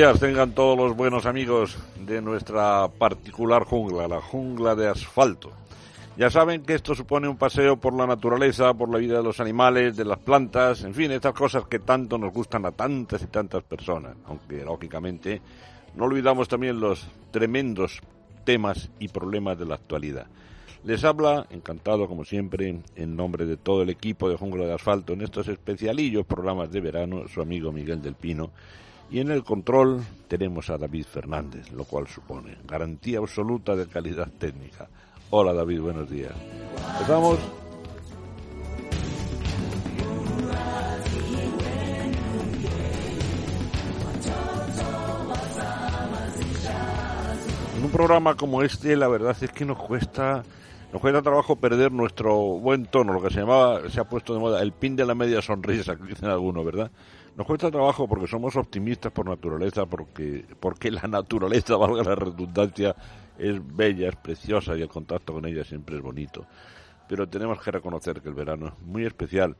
Días, tengan todos los buenos amigos de nuestra particular jungla, la jungla de asfalto. Ya saben que esto supone un paseo por la naturaleza, por la vida de los animales, de las plantas, en fin, estas cosas que tanto nos gustan a tantas y tantas personas, aunque lógicamente no olvidamos también los tremendos temas y problemas de la actualidad. Les habla, encantado como siempre, en nombre de todo el equipo de Jungla de Asfalto en estos especialillos programas de verano, su amigo Miguel del Pino, y en el control tenemos a David Fernández, lo cual supone garantía absoluta de calidad técnica. Hola David, buenos días. Empezamos. En un programa como este, la verdad es que nos cuesta nos cuesta trabajo perder nuestro buen tono, lo que se llamaba, se ha puesto de moda, el pin de la media sonrisa, que dicen algunos, ¿verdad? Nos cuesta trabajo porque somos optimistas por naturaleza, porque, porque la naturaleza, valga la redundancia, es bella, es preciosa y el contacto con ella siempre es bonito. Pero tenemos que reconocer que el verano es muy especial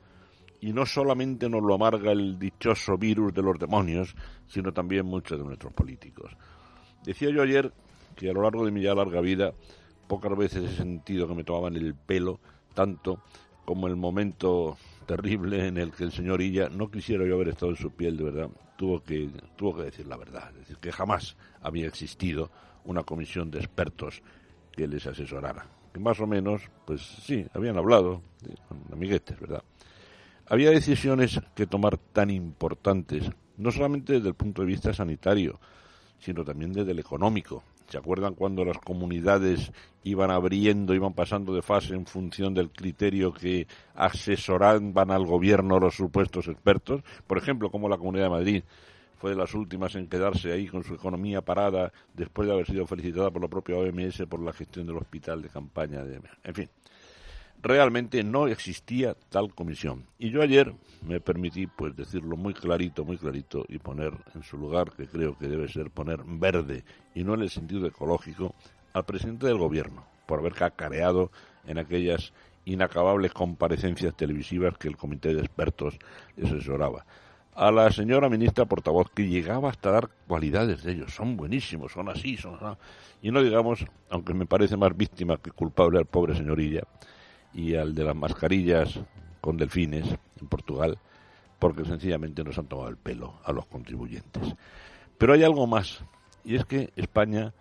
y no solamente nos lo amarga el dichoso virus de los demonios, sino también muchos de nuestros políticos. Decía yo ayer que a lo largo de mi ya larga vida pocas veces he sentido que me tomaban el pelo tanto como el momento terrible en el que el señor Illa, no quisiera yo haber estado en su piel de verdad, tuvo que, tuvo que decir la verdad, es decir, que jamás había existido una comisión de expertos que les asesorara. Que más o menos, pues sí, habían hablado, con amiguetes, ¿verdad? Había decisiones que tomar tan importantes, no solamente desde el punto de vista sanitario, sino también desde el económico. ¿Se acuerdan cuando las comunidades iban abriendo, iban pasando de fase en función del criterio que asesoraban al gobierno los supuestos expertos? Por ejemplo, como la Comunidad de Madrid fue de las últimas en quedarse ahí con su economía parada después de haber sido felicitada por la propia OMS por la gestión del hospital de campaña. De... En fin, realmente no existía tal comisión. Y yo ayer me permití pues decirlo muy clarito, muy clarito y poner en su lugar, que creo que debe ser poner verde y no en el sentido ecológico, al presidente del gobierno por haber cacareado en aquellas inacabables comparecencias televisivas que el comité de expertos asesoraba. A la señora ministra portavoz que llegaba hasta dar cualidades de ellos, son buenísimos, son así, son así. Y no digamos, aunque me parece más víctima que culpable al pobre señorilla, y al de las mascarillas con delfines en Portugal, porque sencillamente nos han tomado el pelo a los contribuyentes. Pero hay algo más, y es que España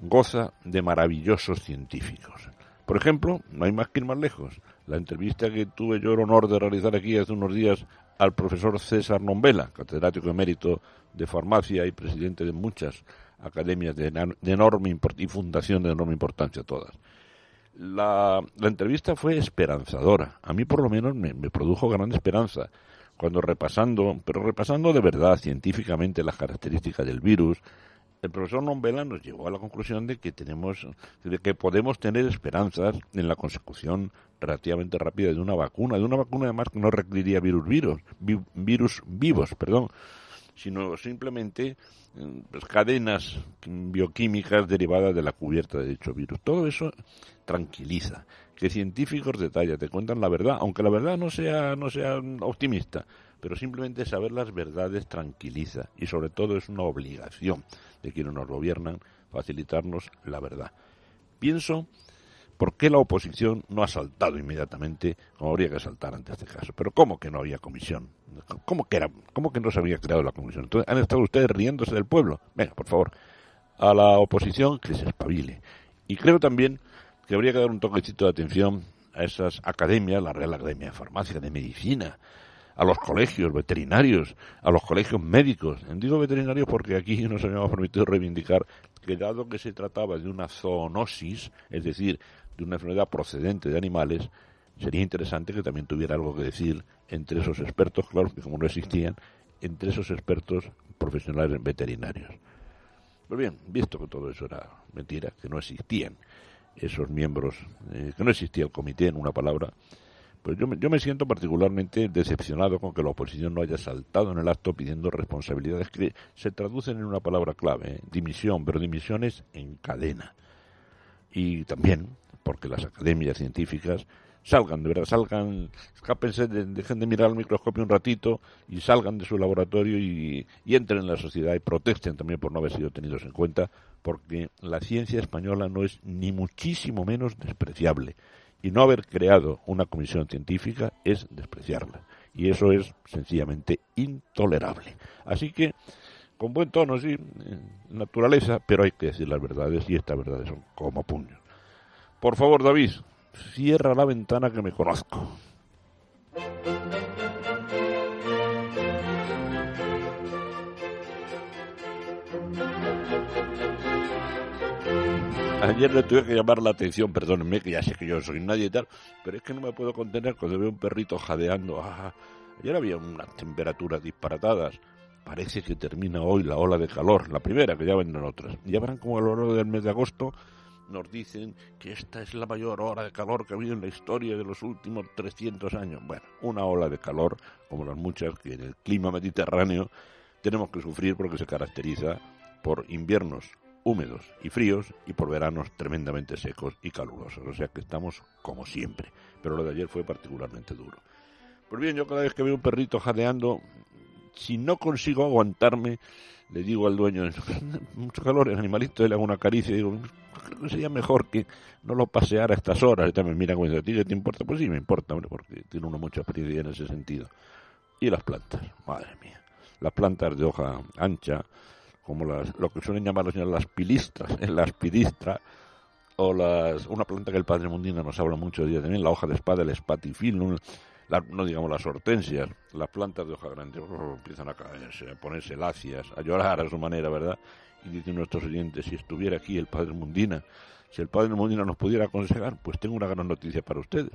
goza de maravillosos científicos. Por ejemplo, no hay más que ir más lejos. La entrevista que tuve yo el honor de realizar aquí hace unos días al profesor César Nombela, catedrático emérito de farmacia y presidente de muchas academias de, enorme y fundación de enorme importancia todas. La, la, entrevista fue esperanzadora. A mí por lo menos me, produjo gran esperanza cuando repasando, pero repasando de verdad científicamente las características del virus, el profesor Nombela nos llevó a la conclusión de que tenemos, de que podemos tener esperanzas en la consecución relativamente rápida de una vacuna, de una vacuna además que no requeriría virus, virus, vi, virus vivos, perdón, sino simplemente pues, cadenas bioquímicas derivadas de la cubierta de dicho virus. Todo eso tranquiliza. Que científicos detallan, te cuentan la verdad, aunque la verdad no sea, no sea optimista, pero simplemente saber las verdades tranquiliza y sobre todo es una obligación de quienes nos gobiernan facilitarnos la verdad. Pienso, ¿Por qué la oposición no ha saltado inmediatamente como habría que saltar ante este caso? Pero ¿cómo que no había comisión? ¿Cómo que, era, cómo que no se había creado la comisión? Entonces, ¿han estado ustedes riéndose del pueblo? Venga, por favor, a la oposición que se espabile. Y creo también que habría que dar un toquecito de atención a esas academias, la Real Academia de Farmacia, de Medicina, a los colegios veterinarios, a los colegios médicos. Digo veterinarios porque aquí nos habíamos permitido reivindicar que dado que se trataba de una zoonosis, es decir, de una enfermedad procedente de animales, sería interesante que también tuviera algo que decir entre esos expertos, claro, que como no existían, entre esos expertos profesionales veterinarios. Pues bien, visto que todo eso era mentira, que no existían esos miembros, eh, que no existía el comité en una palabra, pues yo me, yo me siento particularmente decepcionado con que la oposición no haya saltado en el acto pidiendo responsabilidades que se traducen en una palabra clave, ¿eh? dimisión, pero dimisiones en cadena. Y también porque las academias científicas salgan, de verdad, salgan, escápense, dejen de mirar al microscopio un ratito y salgan de su laboratorio y, entren en la sociedad y protesten también por no haber sido tenidos en cuenta, porque la ciencia española no es ni muchísimo menos despreciable. Y no haber creado una comisión científica es despreciarla. Y eso es sencillamente intolerable. Así que, con buen tono, sí, naturaleza, pero hay que decir las verdades y estas verdades son como puños. Por favor, David, cierra la ventana que me conozco. Ayer le tuve que llamar la atención, perdónenme, que ya sé que yo soy nadie y tal, pero es que no me puedo contener cuando veo un perrito jadeando. Ah, ayer había unas temperaturas disparatadas. Parece que termina hoy la ola de calor, la primera, que ya vendrán otras. Ya verán como a lo largo del mes de agosto nos dicen que esta es la mayor hora de calor que ha habido en la historia de los últimos 300 años. Bueno, una ola de calor, como las muchas que en el clima mediterráneo tenemos que sufrir porque se caracteriza por inviernos húmedos y fríos y por veranos tremendamente secos y calurosos. O sea que estamos como siempre. Pero lo de ayer fue particularmente duro. Pues bien, yo cada vez que veo un perrito jadeando, si no consigo aguantarme, le digo al dueño, mucho calor, el animalito, le hago una caricia y digo, creo que sería mejor que no lo paseara a estas horas. Y también mira como dice, ¿a ti te importa? Pues sí, me importa, hombre, porque tiene uno mucha experiencia en ese sentido. Y las plantas, madre mía. Las plantas de hoja ancha, como las, lo que suelen llamar los las pilistras, en las pilistras, o las, una planta que el padre Mundina nos habla mucho de día también, la hoja de espada, el espatifilum, no digamos las hortensias, las plantas de hoja grande oh, empiezan a caerse, a ponerse lacias, a llorar a su manera, ¿verdad? Y dicen nuestros oyentes, si estuviera aquí el padre Mundina, si el padre Mundina nos pudiera aconsejar, pues tengo una gran noticia para ustedes.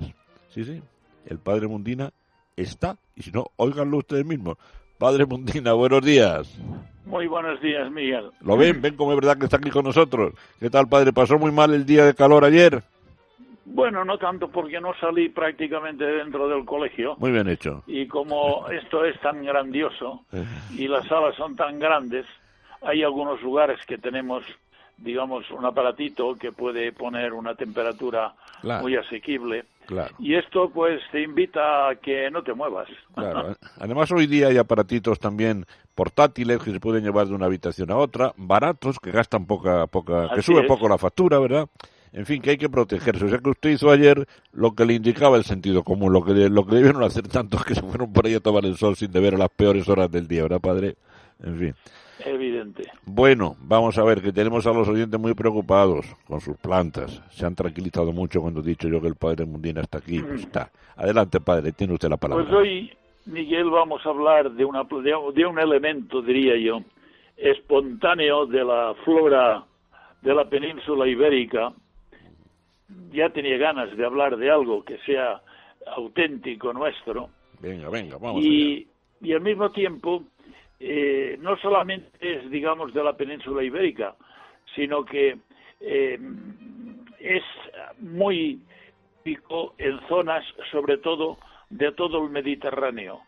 Sí, sí, el padre Mundina está, y si no, óiganlo ustedes mismos. Padre Mundina, buenos días. Muy buenos días, Miguel. ¿Lo ven? ¿Ven cómo es verdad que está aquí con nosotros? ¿Qué tal, padre? ¿Pasó muy mal el día de calor ayer? Bueno, no tanto porque no salí prácticamente dentro del colegio. Muy bien hecho. Y como esto es tan grandioso y las salas son tan grandes, hay algunos lugares que tenemos, digamos, un aparatito que puede poner una temperatura Claro. muy asequible. Claro. Y esto pues te invita a que no te muevas. Claro. Además, hoy día hay aparatitos también portátiles que se pueden llevar de una habitación a otra, baratos, que gastan poca, poca, que sube es. poco la factura, ¿verdad? En fin, que hay que protegerse. O sea que usted hizo ayer lo que le indicaba el sentido común, lo que, lo que debieron hacer tantos que se fueron por ahí a tomar el sol sin deber a las peores horas del día, ¿verdad, padre? En fin. Evidente. Bueno, vamos a ver, que tenemos a los oyentes muy preocupados con sus plantas. Se han tranquilizado mucho cuando he dicho yo que el padre Mundina está aquí. Pues está. Adelante, padre, tiene usted la palabra. Pues hoy, Miguel, vamos a hablar de, una, de, de un elemento, diría yo, espontáneo de la flora de la península ibérica. Ya tenía ganas de hablar de algo que sea auténtico nuestro Venga, venga, vamos allá. y, y al mismo tiempo eh, no solamente es, digamos, de la península ibérica, sino que eh, es muy típico en zonas, sobre todo, de todo el Mediterráneo.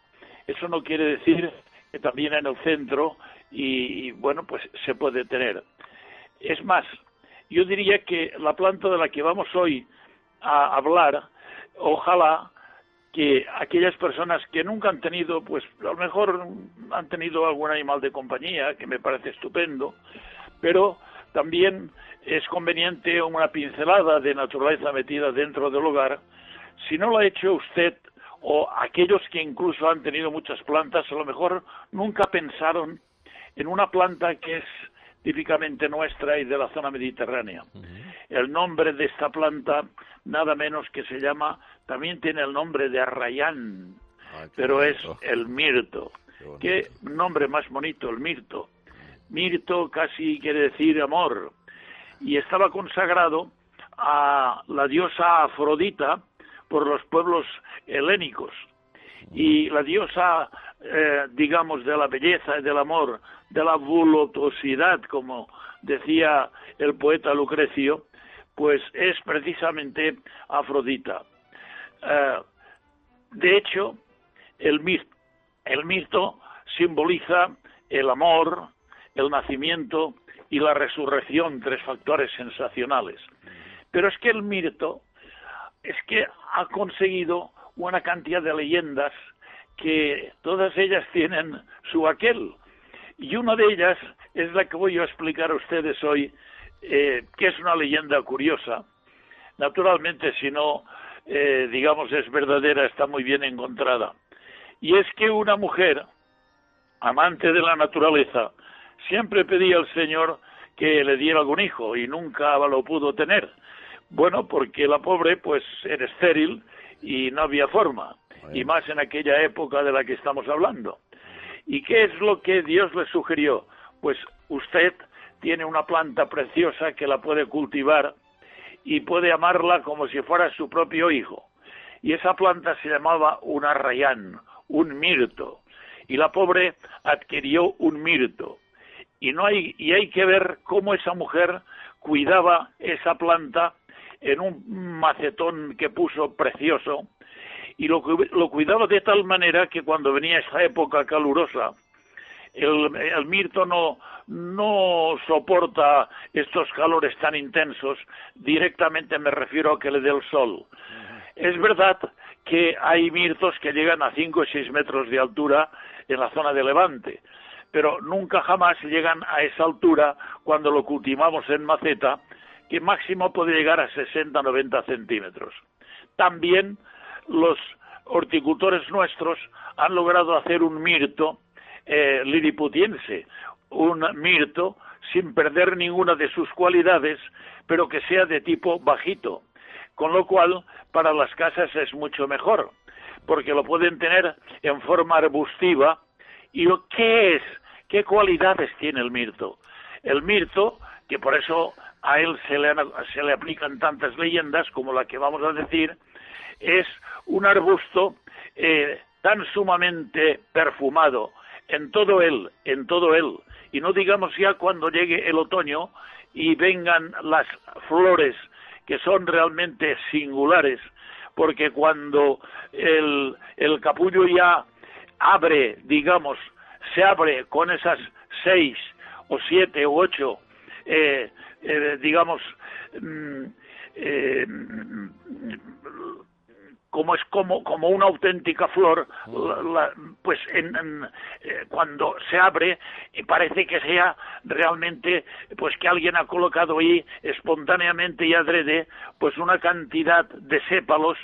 Eso no quiere decir que también en el centro y, y, bueno, pues se puede tener. Es más, yo diría que la planta de la que vamos hoy a hablar, ojalá que aquellas personas que nunca han tenido, pues a lo mejor han tenido algún animal de compañía, que me parece estupendo, pero también es conveniente una pincelada de naturaleza metida dentro del hogar. Si no lo ha hecho usted o aquellos que incluso han tenido muchas plantas, a lo mejor nunca pensaron en una planta que es típicamente nuestra y de la zona mediterránea. El nombre de esta planta, nada menos que se llama, también tiene el nombre de arrayán, pero es el mirto. Qué nombre más bonito, el mirto. Mirto casi quiere decir amor. Y estaba consagrado a la diosa Afrodita por los pueblos helénicos. Y la diosa, eh, digamos, de la belleza del amor, de la voluptuosidad, como decía el poeta Lucrecio, pues es precisamente Afrodita. Eh, de hecho, el, el mito simboliza el amor, el nacimiento y la resurrección, tres factores sensacionales. Pero es que el mito es que ha conseguido una cantidad de leyendas que todas ellas tienen su aquel. Y una de ellas es la que voy a explicar a ustedes hoy, eh, que es una leyenda curiosa. Naturalmente, si no, eh, digamos, es verdadera, está muy bien encontrada. Y es que una mujer, amante de la naturaleza, siempre pedía al Señor que le diera algún hijo y nunca lo pudo tener. Bueno, porque la pobre pues era estéril y no había forma, y más en aquella época de la que estamos hablando. ¿Y qué es lo que Dios le sugirió? Pues usted tiene una planta preciosa que la puede cultivar y puede amarla como si fuera su propio hijo. Y esa planta se llamaba un arrayán, un mirto. Y la pobre adquirió un mirto. Y, no hay, y hay que ver cómo esa mujer cuidaba esa planta en un macetón que puso precioso y lo, lo cuidaba de tal manera que cuando venía esa época calurosa, el, el mirto no, no soporta estos calores tan intensos, directamente me refiero a que le dé el sol. Es verdad que hay mirtos que llegan a 5 o 6 metros de altura en la zona de Levante, pero nunca jamás llegan a esa altura cuando lo cultivamos en maceta, que máximo puede llegar a 60-90 centímetros. También los horticultores nuestros han logrado hacer un mirto eh, liliputiense, un mirto sin perder ninguna de sus cualidades, pero que sea de tipo bajito, con lo cual para las casas es mucho mejor, porque lo pueden tener en forma arbustiva. ¿Y qué es? ¿Qué cualidades tiene el mirto? El mirto, que por eso a él se le, se le aplican tantas leyendas como la que vamos a decir, es un arbusto eh, tan sumamente perfumado en todo él, en todo él, y no digamos ya cuando llegue el otoño y vengan las flores que son realmente singulares, porque cuando el, el capullo ya abre, digamos, se abre con esas seis o siete o ocho, eh, eh, digamos, mm, eh, como es como, como una auténtica flor, pues en, eh, cuando se abre y parece que sea realmente pues que alguien ha colocado ahí espontáneamente y adrede pues una cantidad de sépalos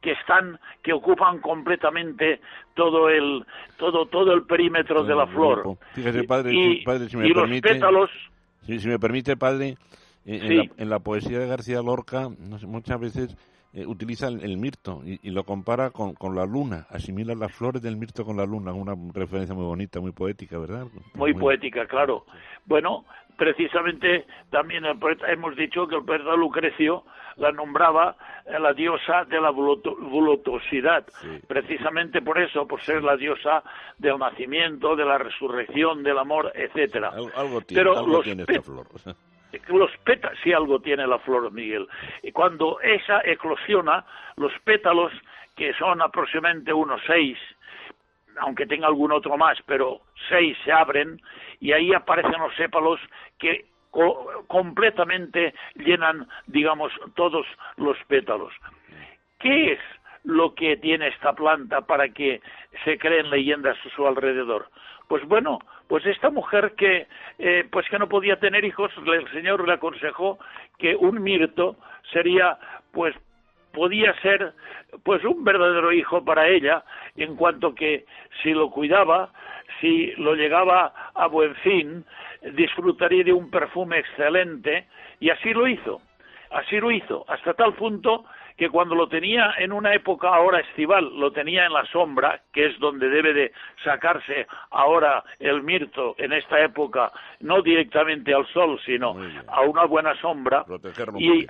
que están que ocupan completamente todo el todo todo el perímetro de la flor. Fíjese, padre, y, si me permite, los pétalos si, me permite padre en, la, poesía de García Lorca muchas veces eh, utiliza el, mirto y, lo compara con, con, la luna, asimila las flores del mirto con la luna, una referencia muy bonita, muy poética, ¿verdad? Muy, poética, claro. Bueno, precisamente también hemos dicho que el poeta Lucrecio la nombraba eh, la diosa de la voluptuosidad, precisamente por eso, por ser la diosa del nacimiento, de la resurrección, del amor, etcétera. Algo, tiene, Pero tiene esta flor. Los pétalos, si algo tiene la flor, Miguel, y cuando esa eclosiona, los pétalos, que son aproximadamente unos seis, aunque tenga algún otro más, pero seis se abren, y ahí aparecen los sépalos que completamente llenan, digamos, todos los pétalos. ¿Qué es lo que tiene esta planta para que se creen leyendas a su alrededor? Pues bueno, pues esta mujer que eh, pues que no podía tener hijos, el Señor le aconsejó que un mirto sería pues podía ser pues un verdadero hijo para ella en cuanto que si lo cuidaba, si lo llegaba a buen fin, disfrutaría de un perfume excelente y así lo hizo. Así lo hizo, hasta tal punto que cuando lo tenía en una época ahora estival, lo tenía en la sombra, que es donde debe de sacarse ahora el mirto en esta época, no directamente al sol, sino a una buena sombra, y,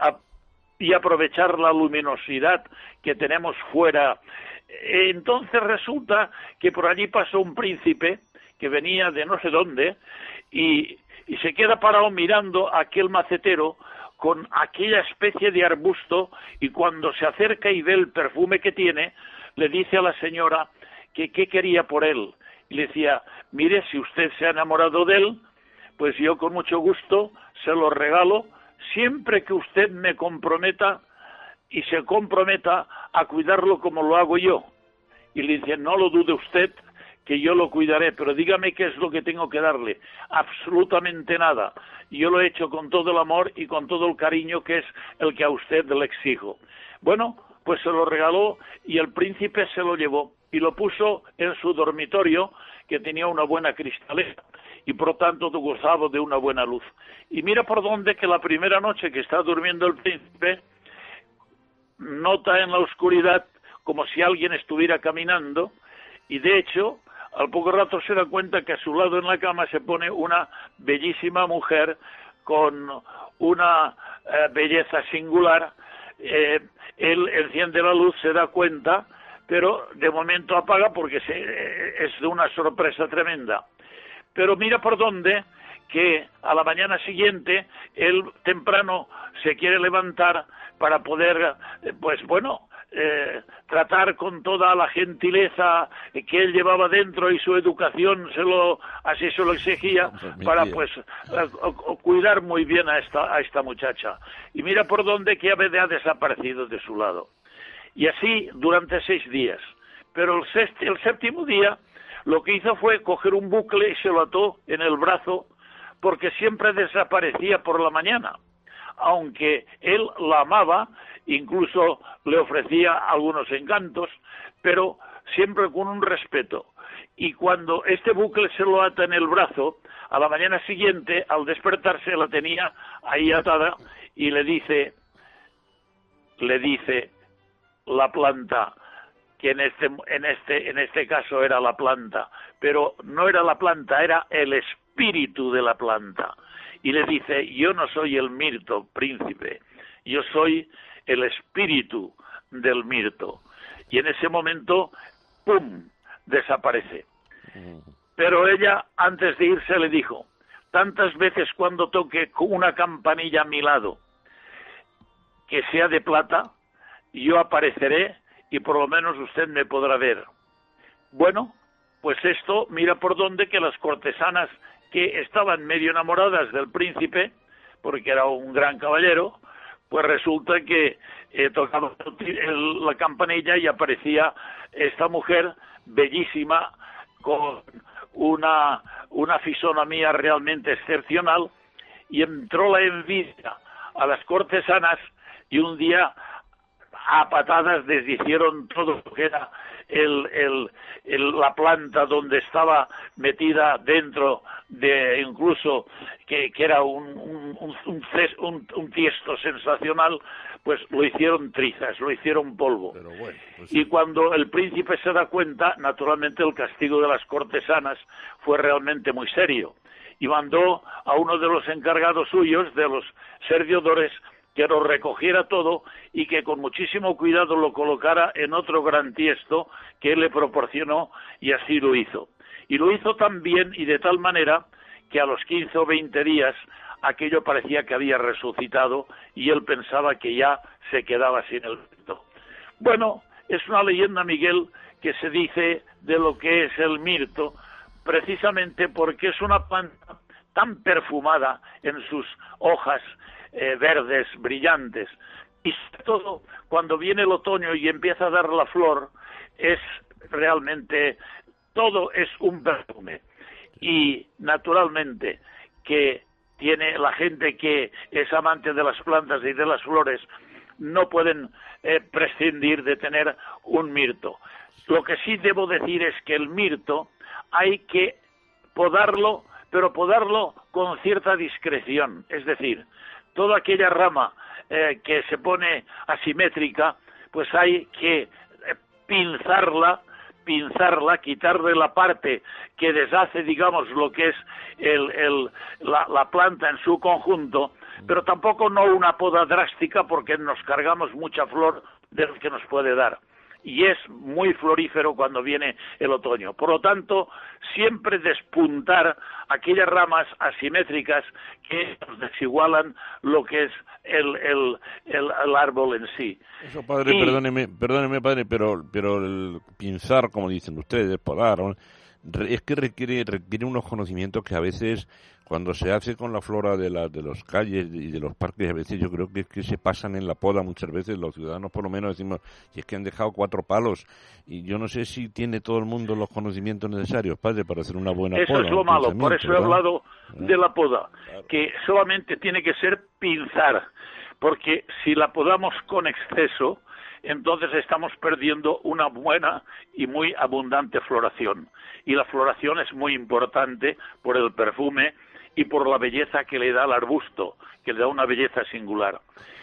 y aprovechar la luminosidad que tenemos fuera. Entonces resulta que por allí pasó un príncipe que venía de no sé dónde y, y se queda parado mirando a aquel macetero con aquella especie de arbusto y cuando se acerca y ve el perfume que tiene, le dice a la señora que qué quería por él. Y le decía, mire, si usted se ha enamorado de él, pues yo con mucho gusto se lo regalo siempre que usted me comprometa y se comprometa a cuidarlo como lo hago yo. Y le dice, no lo dude usted, que yo lo cuidaré, pero dígame qué es lo que tengo que darle. Absolutamente nada. Yo lo he hecho con todo el amor y con todo el cariño que es el que a usted le exijo. Bueno, pues se lo regaló y el príncipe se lo llevó y lo puso en su dormitorio que tenía una buena cristalera y por tanto gozaba de una buena luz. Y mira por dónde que la primera noche que está durmiendo el príncipe nota en la oscuridad como si alguien estuviera caminando y de hecho al poco rato se da cuenta que a su lado en la cama se pone una bellísima mujer con una eh, belleza singular. Eh, él enciende la luz, se da cuenta, pero de momento apaga porque se, es de una sorpresa tremenda. Pero mira por dónde que a la mañana siguiente él temprano se quiere levantar para poder, eh, pues bueno, eh, tratar con toda la gentileza que él llevaba dentro y su educación se lo así se lo exigía para pues cuidar muy bien a esta a esta muchacha. Y mira por dónde que ha desaparecido de su lado. Y así durante seis días. Pero el, el séptimo día lo que hizo fue coger un bucle y se lo ató en el brazo porque siempre desaparecía por la mañana aunque él la amaba incluso le ofrecía algunos encantos, pero siempre con un respeto. Y cuando este bucle se lo ata en el brazo, a la mañana siguiente, al despertarse, la tenía ahí atada y le dice, le dice la planta, que en este, en este, en este caso era la planta, pero no era la planta, era el espíritu de la planta. Y le dice, yo no soy el mirto, príncipe, yo soy el espíritu del mirto. Y en ese momento, ¡pum!, desaparece. Pero ella, antes de irse, le dijo, tantas veces cuando toque una campanilla a mi lado, que sea de plata, yo apareceré y por lo menos usted me podrá ver. Bueno, pues esto, mira por dónde que las cortesanas que estaban medio enamoradas del príncipe, porque era un gran caballero, pues resulta que eh, tocaba la campanilla y aparecía esta mujer bellísima con una, una fisonomía realmente excepcional y entró la envidia a las cortesanas y un día a patadas deshicieron todo lo que era el, el, la planta donde estaba metida dentro de incluso que, que era un, un, un, un, tiesto sensacional, pues lo hicieron trizas, lo hicieron polvo. Pues y cuando el príncipe se da cuenta, naturalmente el castigo de las cortesanas fue realmente muy serio y mandó a uno de los encargados suyos, de los servidores, que lo recogiera todo y que con muchísimo cuidado lo colocara en otro gran tiesto que él le proporcionó y así lo hizo. Y lo hizo tan bien y de tal manera que a los 15 o 20 días aquello parecía que había resucitado y él pensaba que ya se quedaba sin el mirto. Bueno, es una leyenda, Miguel, que se dice de lo que es el mirto, precisamente porque es una planta tan perfumada en sus hojas eh, verdes brillantes, y todo cuando viene el otoño y empieza a dar la flor, es realmente todo es un perfume. Y naturalmente que tiene la gente que es amante de las plantas y de las flores, no pueden eh, prescindir de tener un mirto. Lo que sí debo decir es que el mirto hay que podarlo, pero podarlo con cierta discreción. Es decir, toda aquella rama eh, que se pone asimétrica, pues hay que eh, pinzarla, pinzarla, quitarle la parte que deshace, digamos, lo que es el, la, la planta en su conjunto, pero tampoco no una poda drástica porque nos cargamos mucha flor de lo que nos puede dar y es muy florífero cuando viene el otoño. Por lo tanto, siempre despuntar aquellas ramas asimétricas que desigualan lo que es el, el, el, árbol en sí. Eso, padre, perdóneme, perdóneme, padre, pero, pero el pinzar, como dicen ustedes, podar, es que requiere, requiere unos conocimientos que a veces cuando se hace con la flora de, la, de los calles y de los parques, a veces yo creo que es que se pasan en la poda muchas veces, los ciudadanos por lo menos decimos, y es que han dejado cuatro palos, y yo no sé si tiene todo el mundo los conocimientos necesarios, padre, para hacer una buena eso poda. Eso es lo malo, por eso he hablado de la poda, que solamente tiene que ser pinzar, porque si la podamos con exceso, entonces estamos perdiendo una buena y muy abundante floración. Y la floración es muy importante por el perfume y por la belleza que le da al arbusto, que le da una belleza singular.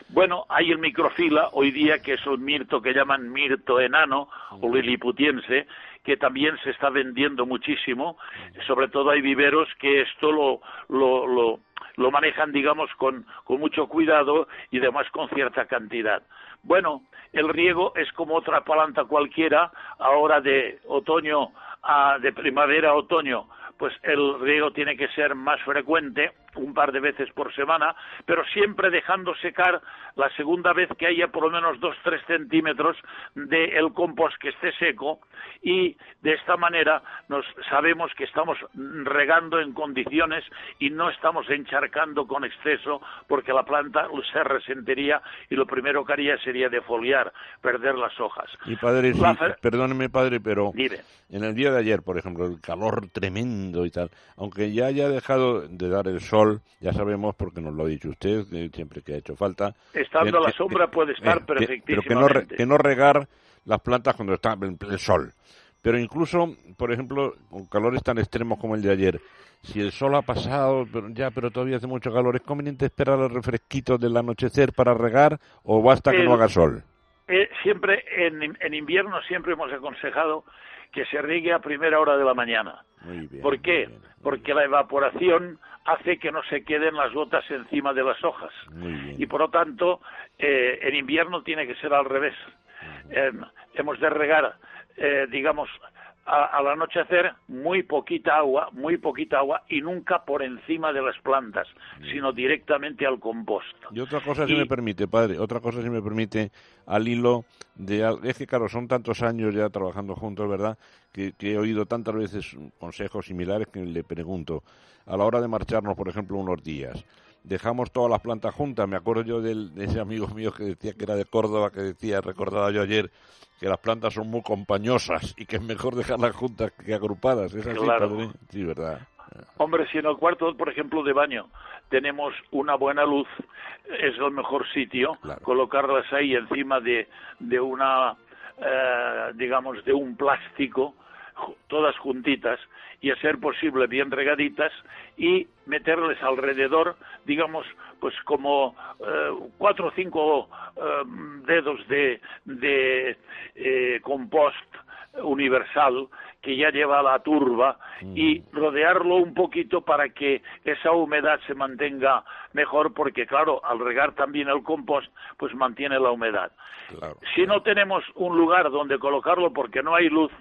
Bueno, hay el microfila hoy día, que es un mirto que llaman mirto enano o liliputiense, que también se está vendiendo muchísimo. Sobre todo hay viveros que esto lo, lo, lo, lo manejan, digamos, con, con mucho cuidado y además con cierta cantidad. Bueno, el riego es como otra planta cualquiera, ahora de otoño a de primavera a otoño pues el riego tiene que ser más frecuente, un par de veces por semana, pero siempre dejando secar la segunda vez que haya por lo menos dos tres centímetros del compost que esté seco y de esta manera nos sabemos que estamos regando en condiciones y no estamos encharcando con exceso porque la planta se resentiría y lo primero que haría sería defoliar, perder las hojas. Y padre, perdóneme padre, pero en el día de ayer, por ejemplo, el calor tremendo y tal, aunque ya haya dejado de dar el sol, ya sabemos porque nos lo ha dicho usted, siempre que ha hecho falta. Estando a la sombra puede estar perfectísimamente. Pero que no, regar las plantas cuando está en el sol. Pero incluso, por ejemplo, con calores tan extremos como el de ayer, si el sol ha pasado, pero ya, pero todavía hace mucho calor, ¿es conveniente esperar el refresquito del anochecer para regar o basta que no haga sol? Eh, siempre, en, en invierno siempre hemos aconsejado que se riegue a primera hora de la mañana. ¿Por qué? Porque la evaporación hace que no se queden las gotas encima de las hojas. Y por lo tanto, eh, en invierno tiene que ser al revés. Em, hemos de regar, eh, digamos, al anochecer muy poquita agua, muy poquita agua y nunca por encima de las plantas, sino directamente al compost. Y otra cosa si me permite, padre, otra cosa si me permite al hilo de es que claro, son tantos años ya trabajando juntos, ¿verdad? Que, he oído tantas veces consejos similares que le pregunto, a la hora de marcharnos, por ejemplo, unos días, dejamos todas las plantas juntas. Me acuerdo yo de ese amigo mío que decía que era de Córdoba, que decía, recordaba yo ayer, que las plantas son muy compañosas y que es mejor dejarlas juntas que agrupadas. ¿Es así, claro. Sí, verdad. Hombre, si en el cuarto, por ejemplo, de baño tenemos una buena luz, es el mejor sitio colocarlas ahí encima de, de una, eh, digamos, de un plástico, todas juntitas, y a ser posible bien regaditas y meterles alrededor, digamos, pues como eh, cuatro o cinco eh, dedos de, de eh, compost universal que ya lleva la turba mm. y rodearlo un poquito para que esa humedad se mantenga mejor porque claro al regar también el compost pues mantiene la humedad si no tenemos un lugar donde colocarlo porque no hay luz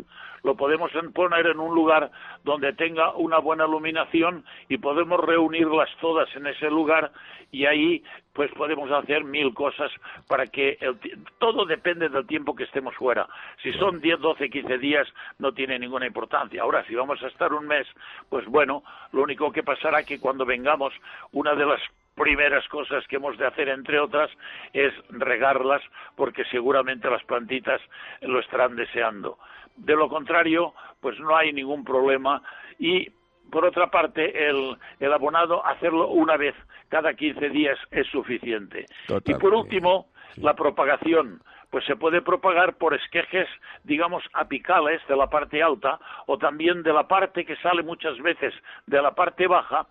lo podemos poner en un lugar donde tenga una buena iluminación y podemos reunirlas todas en ese lugar y ahí pues podemos hacer mil cosas para que el, todo depende del tiempo que estemos fuera. Si son 10, 12, 15 días no tiene ninguna importancia. Ahora, si vamos a estar un mes, pues bueno, lo único que pasará es que cuando vengamos, una de las primeras cosas que hemos de hacer, entre otras, es regarlas, porque seguramente las plantitas lo estarán deseando. De lo contrario, pues no hay ningún problema y por otra parte, el, el, abonado, hacerlo una vez cada 15 días es suficiente. y por último, la propagación pues se puede propagar por esquejes, digamos, apicales de la parte alta o también de la parte que sale muchas veces de la parte baja,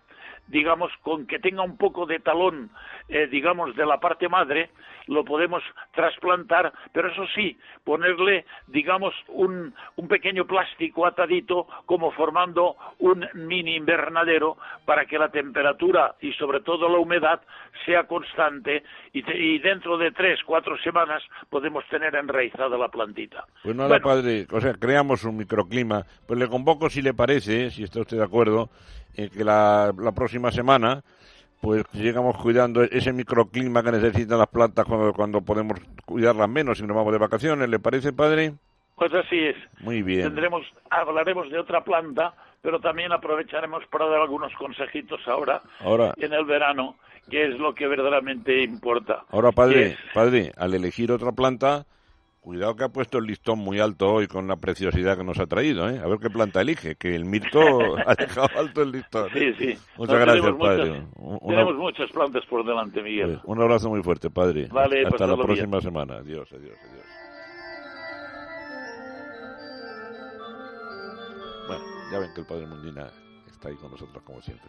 digamos, con que tenga un poco de talón, eh, digamos, de la parte madre, lo podemos trasplantar, pero eso sí, ponerle, digamos, un, un pequeño plástico atadito, como formando un mini invernadero, para que la temperatura y sobre todo la humedad sea constante y, y dentro de tres, cuatro semanas podemos tener enraizada la plantita. Pues nada, padre, o sea, creamos un microclima. Pues le convoco, si le parece, si está usted de acuerdo, eh, que la, la próxima semana pues llegamos cuidando ese microclima que necesitan las plantas cuando, cuando podemos cuidarlas menos y nos vamos de vacaciones. ¿Le parece, padre? Pues así es. Muy bien. Tendremos, hablaremos de otra planta, pero también aprovecharemos para dar algunos consejitos ahora, ahora en el verano, que es lo que verdaderamente importa. Ahora, padre, padre, al elegir otra planta, Cuidado que ha puesto el listón muy alto hoy con la preciosidad que nos ha traído, ¿eh? A ver qué planta elige, que el mirto ha dejado alto el listón. ¿eh? Sí, sí. Muchas gracias, padre. tenemos muchas plantas por delante, Miguel. Pues, un abrazo muy fuerte, padre. Vale, Hasta la próxima semana. Adiós, adiós, adiós. Bueno, ya ven que el padre Mundina está ahí con nosotros como siempre.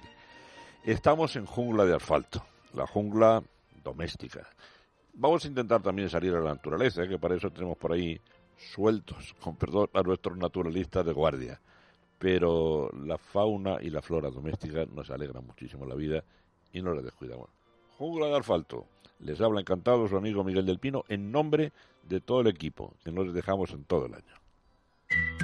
Estamos en jungla de asfalto, la jungla doméstica. Vamos a intentar también salir a la naturaleza, ¿eh? que para eso tenemos por ahí sueltos, con perdón, a nuestros naturalistas de guardia. Pero la fauna y la flora doméstica nos alegran muchísimo la vida y no la descuidamos. Jungla de asfalto. Les habla encantado su amigo Miguel del Pino en nombre de todo el equipo que nos dejamos en todo el año.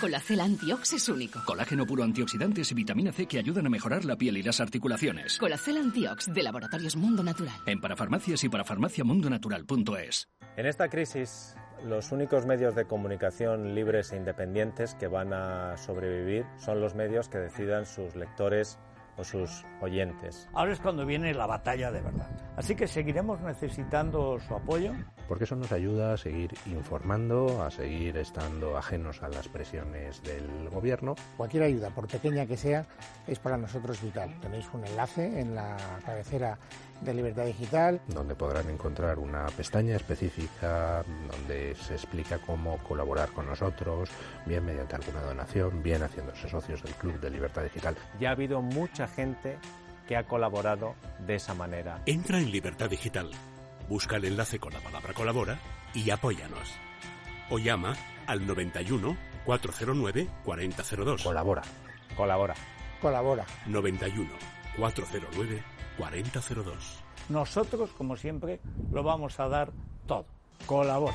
Colacel Antiox es único. Colágeno puro antioxidantes y vitamina C que ayudan a mejorar la piel y las articulaciones. Colacel Antiox de Laboratorios Mundo Natural. En parafarmacias y parafarmaciamundonatural.es. En esta crisis, los únicos medios de comunicación libres e independientes que van a sobrevivir son los medios que decidan sus lectores o sus oyentes. Ahora es cuando viene la batalla de verdad. Así que seguiremos necesitando su apoyo. Porque eso nos ayuda a seguir informando, a seguir estando ajenos a las presiones del gobierno. Cualquier ayuda, por pequeña que sea, es para nosotros vital. Tenéis un enlace en la cabecera de Libertad Digital. Donde podrán encontrar una pestaña específica donde se explica cómo colaborar con nosotros, bien mediante alguna donación, bien haciéndose socios del Club de Libertad Digital. Ya ha habido mucha gente que ha colaborado de esa manera. Entra en Libertad Digital, busca el enlace con la palabra colabora y apóyanos. O llama al 91 409 4002. Colabora. Colabora. Colabora. 91 409 4002. Nosotros, como siempre, lo vamos a dar todo. Colabora.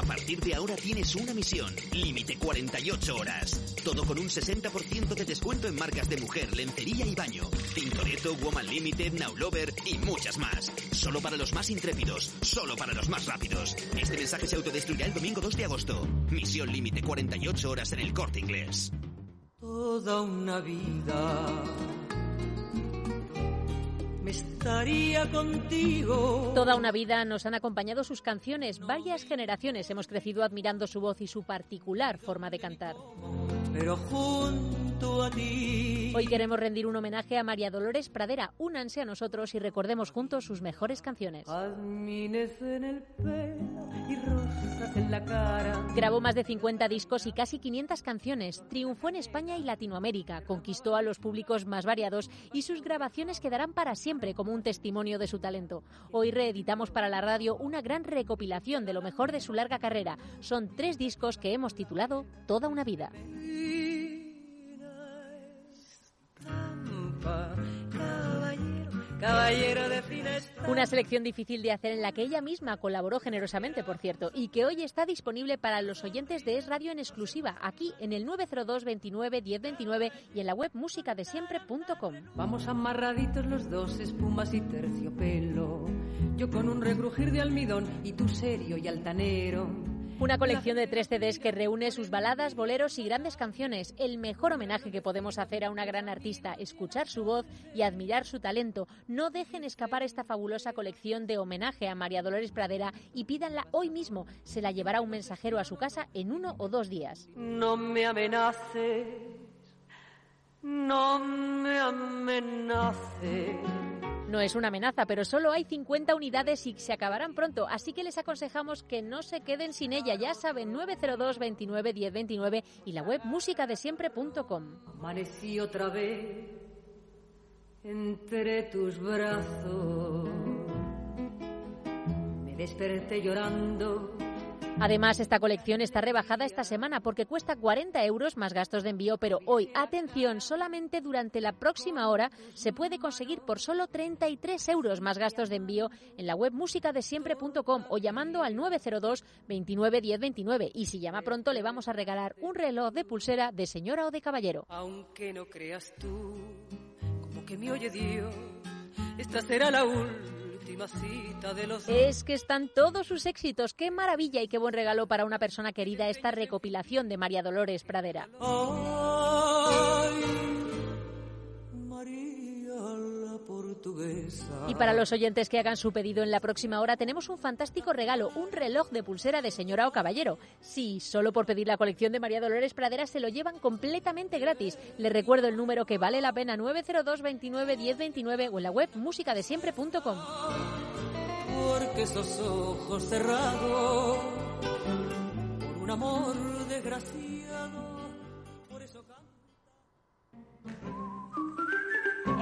A partir de ahora tienes una misión. Límite 48 horas. Todo con un 60% de descuento en marcas de mujer, lencería y baño. Tintoretto, Woman Limited, Now Lover y muchas más. Solo para los más intrépidos. Solo para los más rápidos. Este mensaje se autodestruirá el domingo 2 de agosto. Misión límite 48 horas en el corte inglés. Toda una vida estaría contigo. Toda una vida nos han acompañado sus canciones. Varias generaciones hemos crecido admirando su voz y su particular forma de cantar. Pero junto a ti. Hoy queremos rendir un homenaje a María Dolores Pradera. Únanse a nosotros y recordemos juntos sus mejores canciones. En el pelo y en la cara. Grabó más de 50 discos y casi 500 canciones. Triunfó en España y Latinoamérica. Conquistó a los públicos más variados y sus grabaciones quedarán para siempre como un testimonio de su talento. Hoy reeditamos para la radio una gran recopilación de lo mejor de su larga carrera. Son tres discos que hemos titulado Toda una vida. Caballero, de fina. Una selección difícil de hacer en la que ella misma colaboró generosamente, por cierto, y que hoy está disponible para los oyentes de Es Radio en exclusiva, aquí en el 902 29 1029 y en la web musicadesiempre.com. Vamos amarraditos los dos, espumas y terciopelo. Yo con un regrujir de almidón y tú serio y altanero. Una colección de tres CDs que reúne sus baladas, boleros y grandes canciones. El mejor homenaje que podemos hacer a una gran artista, escuchar su voz y admirar su talento. No dejen escapar esta fabulosa colección de homenaje a María Dolores Pradera y pídanla hoy mismo. Se la llevará un mensajero a su casa en uno o dos días. No me amenaces, no me amenaces. No es una amenaza, pero solo hay 50 unidades y se acabarán pronto, así que les aconsejamos que no se queden sin ella. Ya saben, 902 29 10 29 y la web musicadesiempre.com. Amanecí otra vez entre tus brazos. Me desperté llorando. Además, esta colección está rebajada esta semana porque cuesta 40 euros más gastos de envío, pero hoy, atención, solamente durante la próxima hora se puede conseguir por solo 33 euros más gastos de envío en la web musicadesiempre.com o llamando al 902 29 10 29. Y si llama pronto, le vamos a regalar un reloj de pulsera de señora o de caballero. Aunque no creas tú, como que me oye Dios, esta será la última cita de los Es que están todos sus éxitos. Qué maravilla y qué buen regalo para una persona querida esta recopilación de María Dolores Pradera. Ay, portuguesa. Y para los oyentes que hagan su pedido en la próxima hora tenemos un fantástico regalo, un reloj de pulsera de señora o caballero. Sí, solo por pedir la colección de María Dolores Pradera se lo llevan completamente gratis. Les recuerdo el número que vale la pena 902 29 10 29 o en la web musicadesiempre.com. Porque esos ojos cerrados por un amor desgraciado, por eso canto.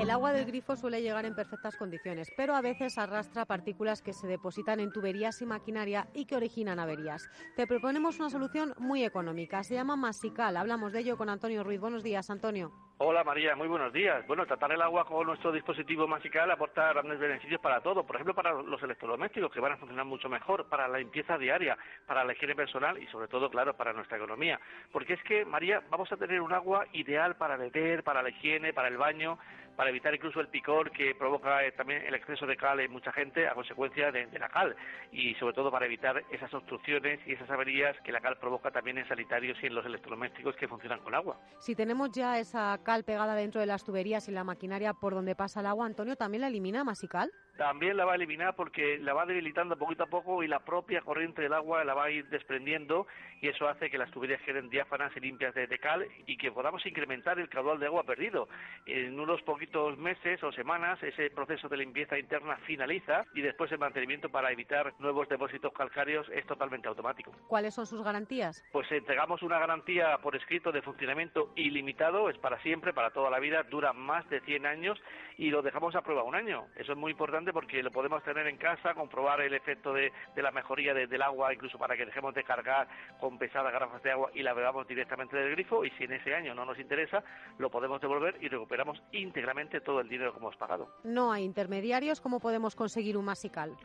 El agua del grifo suele llegar en perfectas condiciones, pero a veces arrastra partículas que se depositan en tuberías y maquinaria y que originan averías. Te proponemos una solución muy económica. Se llama Masical. Hablamos de ello con Antonio Ruiz. Buenos días, Antonio. Hola María, muy buenos días. Bueno, tratar el agua con nuestro dispositivo Masical aporta grandes beneficios para todo. Por ejemplo, para los electrodomésticos que van a funcionar mucho mejor, para la limpieza diaria, para la higiene personal y sobre todo, claro, para nuestra economía. Porque es que, María, vamos a tener un agua ideal para beber, para la higiene, para el baño, para evitar incluso el picor que provoca eh, también el exceso de cal en mucha gente a consecuencia de, la cal y sobre todo para evitar esas obstrucciones y esas averías que la cal provoca también en sanitarios y en los electrodomésticos que funcionan con agua. Si tenemos ya esa cal pegada dentro de las tuberías y la maquinaria por donde pasa el agua, Antonio, ¿también la elimina Masical? También la va a eliminar porque la va debilitando poquito a poco y la propia corriente del agua la va a ir desprendiendo y eso hace que las tuberías queden diáfanas y limpias de, de cal y que podamos incrementar el caudal de agua perdido. En unos poquitos meses o semanas ese proceso de limpieza interna finaliza y después el mantenimiento para evitar nuevos depósitos calcáreos es totalmente automático. ¿Cuáles son sus garantías? Pues entregamos una garantía por escrito de funcionamiento ilimitado, es para siempre, para toda la vida, dura más de 100 años y lo dejamos a prueba un año. Eso es muy importante porque lo podemos tener en casa, comprobar el efecto de, de la mejoría de- del agua, incluso para que dejemos de cargar con pesadas garrafas de agua y la bebamos directamente del grifo. Y si en ese año no nos interesa, lo podemos devolver y recuperamos íntegramente todo el dinero que hemos pagado. No hay intermediarios. ¿Cómo podemos conseguir un Masical?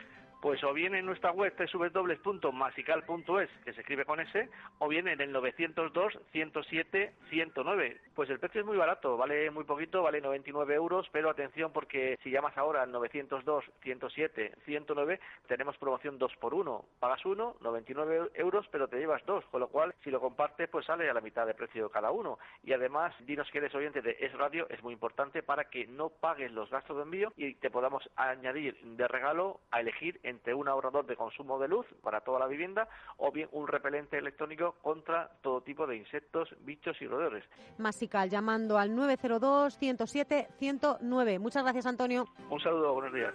Pues o bien en nuestra web www.masical.es, que se escribe con S, o bien en el 902 107 109. Pues el precio es muy barato, vale muy poquito, vale 99 euros, pero atención porque si llamas ahora al 902 107 109 tenemos promoción 2 por 1. Pagas uno, 99 euros, pero te llevas dos, con lo cual si lo compartes pues sale a la mitad de precio cada uno. Y además, dinos que eres oyente de Es Radio, es muy importante para que no pagues los gastos de envío y te podamos añadir de regalo a elegir directamente un ahorrador de consumo de luz para toda la vivienda o bien un repelente electrónico contra todo tipo de insectos, bichos y roedores. Masical llamando al 902 107 109. Muchas gracias, Antonio. Un saludo, buenos días.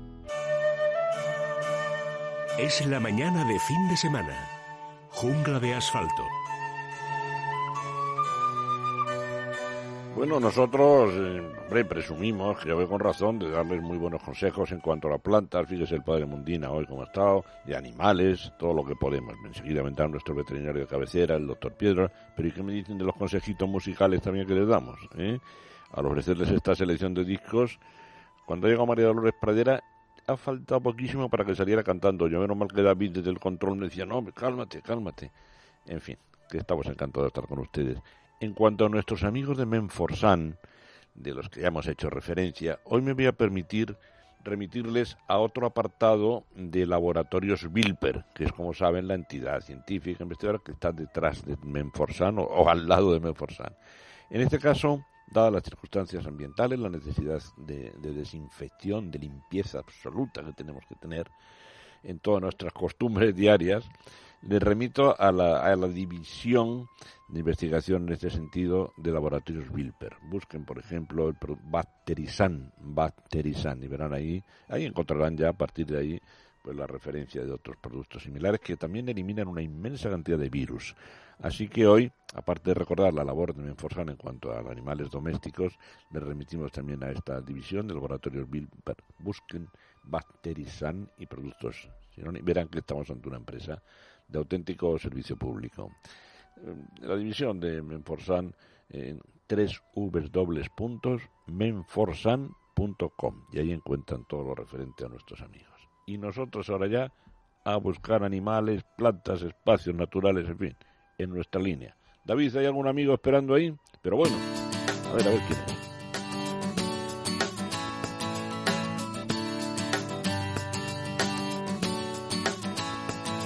Es la mañana de fin de semana. Jungla de asfalto. Bueno, nosotros, eh, hombre, presumimos, creo que con razón, de darles muy buenos consejos en cuanto a las plantas. Fíjese el padre Mundina hoy como ha estado, de animales, todo lo que podemos. Enseguida vendrá nuestro veterinario de cabecera, el doctor Piedra. Pero ¿y qué me dicen de los consejitos musicales también que les damos? Eh? Al ofrecerles esta selección de discos, cuando llega María Dolores Pradera, ha faltado poquísimo para que saliera cantando. Yo menos mal que David desde el control me decía, no, cálmate, cálmate. En fin, que estamos encantados de estar con ustedes. En cuanto a nuestros amigos de Menforsan, de los que ya hemos hecho referencia, hoy me voy a permitir remitirles a otro apartado de Laboratorios Bilper, que es, como saben, la entidad científica investigadora que está detrás de Menforsan o, o al lado de Menforsan. En este caso, dadas las circunstancias ambientales, la necesidad de, de, desinfección, de limpieza absoluta que tenemos que tener en todas nuestras costumbres diarias, les remito a la, a la división de investigación en este sentido de laboratorios Wilper. Busquen, por ejemplo, el Bacterisan, Bacterisan, y verán ahí, ahí encontrarán ya a partir de ahí pues la referencia de otros productos similares que también eliminan una inmensa cantidad de virus. Así que hoy, aparte de recordar la labor de Menforsan en cuanto a animales domésticos, les remitimos también a esta división de laboratorios Bilper. Busquen Bacterisan y productos. Verán que estamos ante una empresa de auténtico servicio público. La división de Menforsan en www.menforsan.com y ahí encuentran todo lo referente a nuestros amigos. Y nosotros ahora ya a buscar animales, plantas, espacios naturales, en fin en nuestra línea. David, ¿hay algún amigo esperando ahí? Pero bueno, a ver, a ver quién es.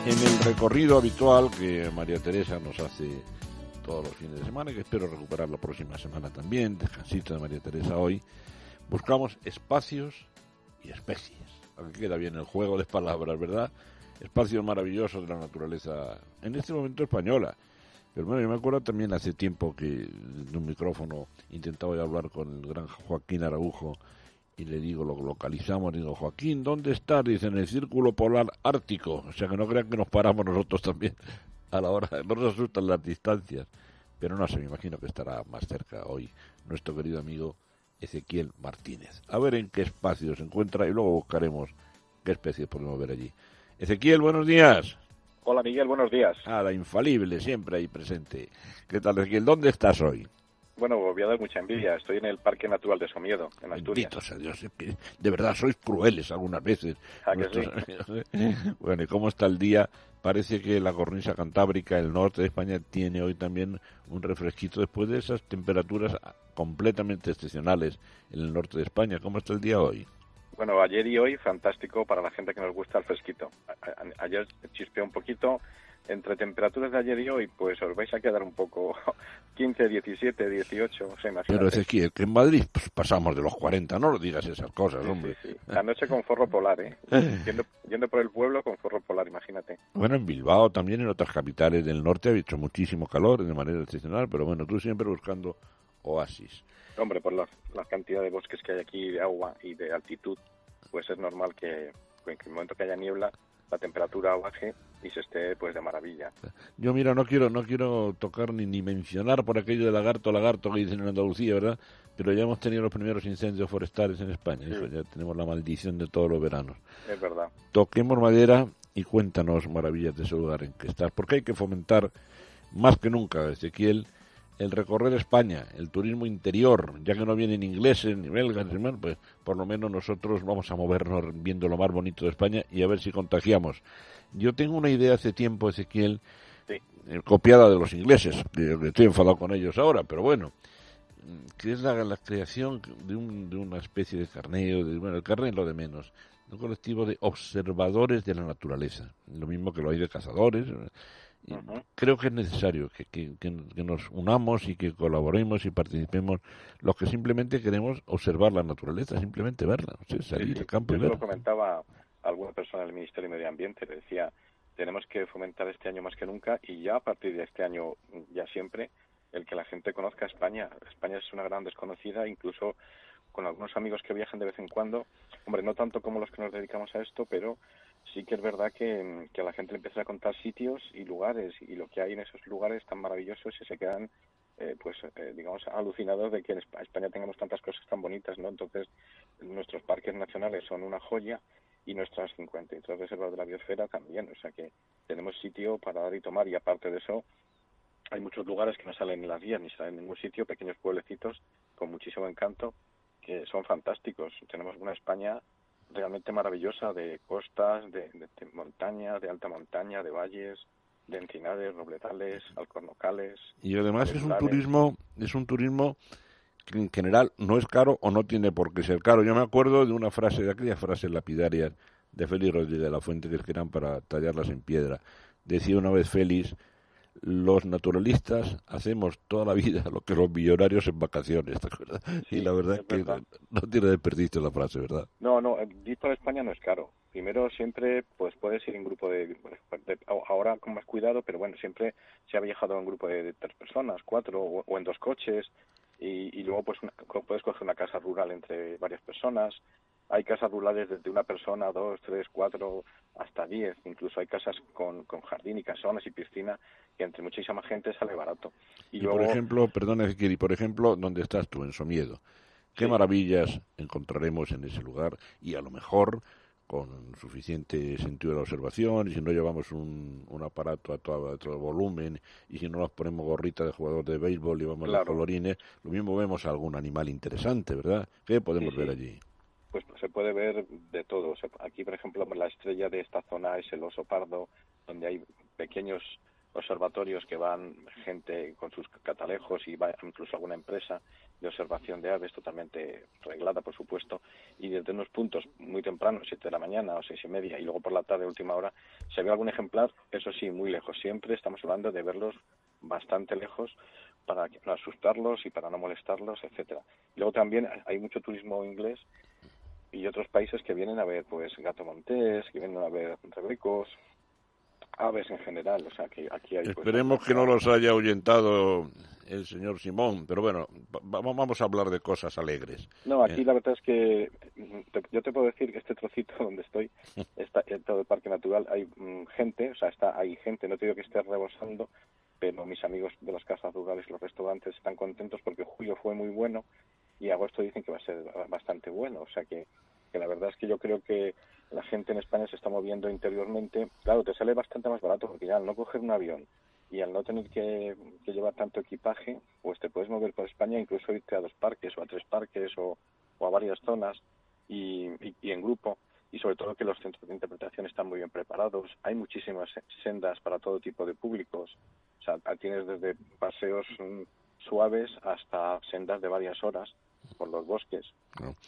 En el recorrido habitual que María Teresa nos hace todos los fines de semana, que espero recuperar la próxima semana también, descansito de María Teresa hoy, buscamos espacios y especies. Aquí queda bien el juego de palabras, ¿verdad? espacios maravillosos de la naturaleza, en este momento española. Pero bueno, yo me acuerdo también hace tiempo que en un micrófono intentaba hablar con el gran Joaquín Araujo y le digo, lo localizamos, digo, Joaquín, ¿dónde estás? Dice, en el círculo polar ártico. O sea, que no crean que nos paramos nosotros también a la hora, no nos asustan las distancias. Pero no sé, me imagino que estará más cerca hoy nuestro querido amigo Ezequiel Martínez. A ver en qué espacio se encuentra y luego buscaremos qué especies podemos ver allí. Ezequiel, buenos días. Hola Miguel, buenos días. Ah, la infalible, siempre ahí presente. ¿Qué tal Ezequiel? ¿Dónde estás hoy? Bueno, voy a dar mucha envidia. Estoy en el Parque Natural de Somiedo, en Asturias. Dios, de verdad sois crueles algunas veces. ¿A que sí? bueno, ¿y cómo está el día? Parece que la cornisa cantábrica, el norte de España, tiene hoy también un refresquito después de esas temperaturas completamente excepcionales en el norte de España. ¿Cómo está el día hoy? Bueno, ayer y hoy fantástico para la gente que nos gusta el fresquito. A- ayer chispeó un poquito. Entre temperaturas de ayer y hoy, pues os vais a quedar un poco 15, 17, 18, o sea, imagínate. Pero Ezequiel, que en Madrid pues, pasamos de los 40, no lo digas esas cosas, hombre. La noche con forro polar, ¿eh? Yendo, yendo por el pueblo con forro polar, imagínate. Bueno, en Bilbao, también en otras capitales del norte ha hecho muchísimo calor de manera excepcional, pero bueno, tú siempre buscando oasis. Hombre, por la, la cantidad de bosques que hay aquí, de agua y de altitud, pues es normal que en el momento que haya niebla, la temperatura baje y se esté pues de maravilla. Yo mira, no quiero no quiero tocar ni, ni mencionar por aquello de lagarto, lagarto que dicen en Andalucía, ¿verdad? Pero ya hemos tenido los primeros incendios forestales en España, eso ya tenemos la maldición de todos los veranos. Es verdad. Toquemos madera y cuéntanos maravillas de ese lugar en que estás, porque hay que fomentar más que nunca, Ezequiel, el recorrer España, el turismo interior, ya que no vienen ingleses ni belgas, ni más, pues por lo menos nosotros vamos a movernos viendo lo más bonito de España y a ver si contagiamos. Yo tengo una idea hace tiempo, Ezequiel, eh, copiada de los ingleses, que estoy enfadado con ellos ahora, pero bueno, que es la, la creación de, un, de una especie de carneo, de, bueno, el carneo es lo de menos, un colectivo de observadores de la naturaleza, lo mismo que lo hay de cazadores. Creo que es necesario que, que, que, nos unamos y que colaboremos y participemos. Los que simplemente queremos observar la naturaleza, simplemente verla, salir al campo y verla. lo comentaba alguna persona del Ministerio de Medio Ambiente, le decía, tenemos que fomentar este año más que nunca y ya a partir de este año, ya siempre, el que la gente conozca España. España es una gran desconocida, incluso con algunos amigos que viajan de vez en cuando, hombre, no tanto como los que nos dedicamos a esto, pero sí que es verdad que, a la gente le empieza a contar sitios y lugares y lo que hay en esos lugares tan maravillosos y se quedan eh, pues eh, digamos alucinados de que en España tengamos tantas cosas tan bonitas no entonces nuestros parques nacionales son una joya y nuestras 53 reservas de la biosfera también. O sea que tenemos sitio para dar y tomar y aparte de eso hay muchos lugares que no salen en las guías ni salen en ningún sitio pequeños pueblecitos con muchísimo encanto que son fantásticos. Tenemos una España realmente maravillosa de costas, de, de, montaña, de alta montaña, de valles, de encinares, robledales, alcornocales. Y además es un turismo, es un turismo que en general no es caro o no tiene por qué ser caro. Yo me acuerdo de una frase, de aquellas frases lapidarias de Félix Rodríguez de la Fuente que eran para tallarlas en piedra. Decía una vez Félix, los naturalistas hacemos toda la vida lo que los millonarios en vacaciones, ¿te acuerdas? y la verdad es, que no tiene desperdicio la frase, ¿verdad? No, no, ir para España no es caro. Primero siempre pues puedes ir en grupo de, ahora con más cuidado, pero bueno, siempre se ha viajado en grupo de, tres personas, cuatro o, en dos coches y, y luego pues puedes coger una casa rural entre varias personas hay casas rurales desde una persona, dos, tres, cuatro, hasta diez. Incluso hay casas con, con jardín y casonas y piscina que entre muchísima gente sale barato. Y, por ejemplo, perdón, y por ejemplo, ¿dónde estás tú? En Somiedo. ¿Qué maravillas encontraremos en ese lugar? Y a lo mejor con suficiente sentido de la observación y si no llevamos un, un aparato a todo, todo, volumen y si no nos ponemos gorrita de jugador de béisbol y vamos a los colorines, lo mismo vemos algún animal interesante, ¿verdad? ¿Qué podemos ver allí? Pues se puede ver de todo. Aquí, por ejemplo, la estrella de esta zona es el oso pardo, donde hay pequeños observatorios que van gente con sus catalejos y va incluso alguna empresa de observación de aves totalmente reglada, por supuesto, y desde unos puntos muy tempranos, siete de la mañana o seis y media, y luego por la tarde, última hora, se ve algún ejemplar, eso sí, muy lejos. Siempre estamos hablando de verlos bastante lejos para no asustarlos y para no molestarlos, etcétera. Luego también hay mucho turismo inglés otros países que vienen a ver pues gato montés, que vienen a ver rebecos, aves en general, o sea que aquí hay... Pues, Esperemos que no los haya ahuyentado el señor Simón, pero bueno, vamos a hablar de cosas alegres. No, aquí eh. la verdad es que yo te puedo decir que este trocito donde estoy, está en todo el parque natural, hay mm, gente, o sea, está hay gente, no te digo que esté rebosando, pero mis amigos de las casas rurales, los restaurantes están contentos porque julio fue muy bueno y agosto dicen que va a ser bastante bueno. O sea que, que la verdad es que yo creo que la gente en España se está moviendo interiormente. Claro, te sale bastante más barato porque ya al no coger un avión y al no tener que, llevar tanto equipaje, pues te puedes mover por España, incluso irte a dos parques o a tres parques o, a varias zonas y, y, en grupo. Y sobre todo que los centros de interpretación están muy bien preparados. Hay muchísimas sendas para todo tipo de públicos. O sea, tienes desde paseos mm, suaves hasta sendas de varias horas por los bosques.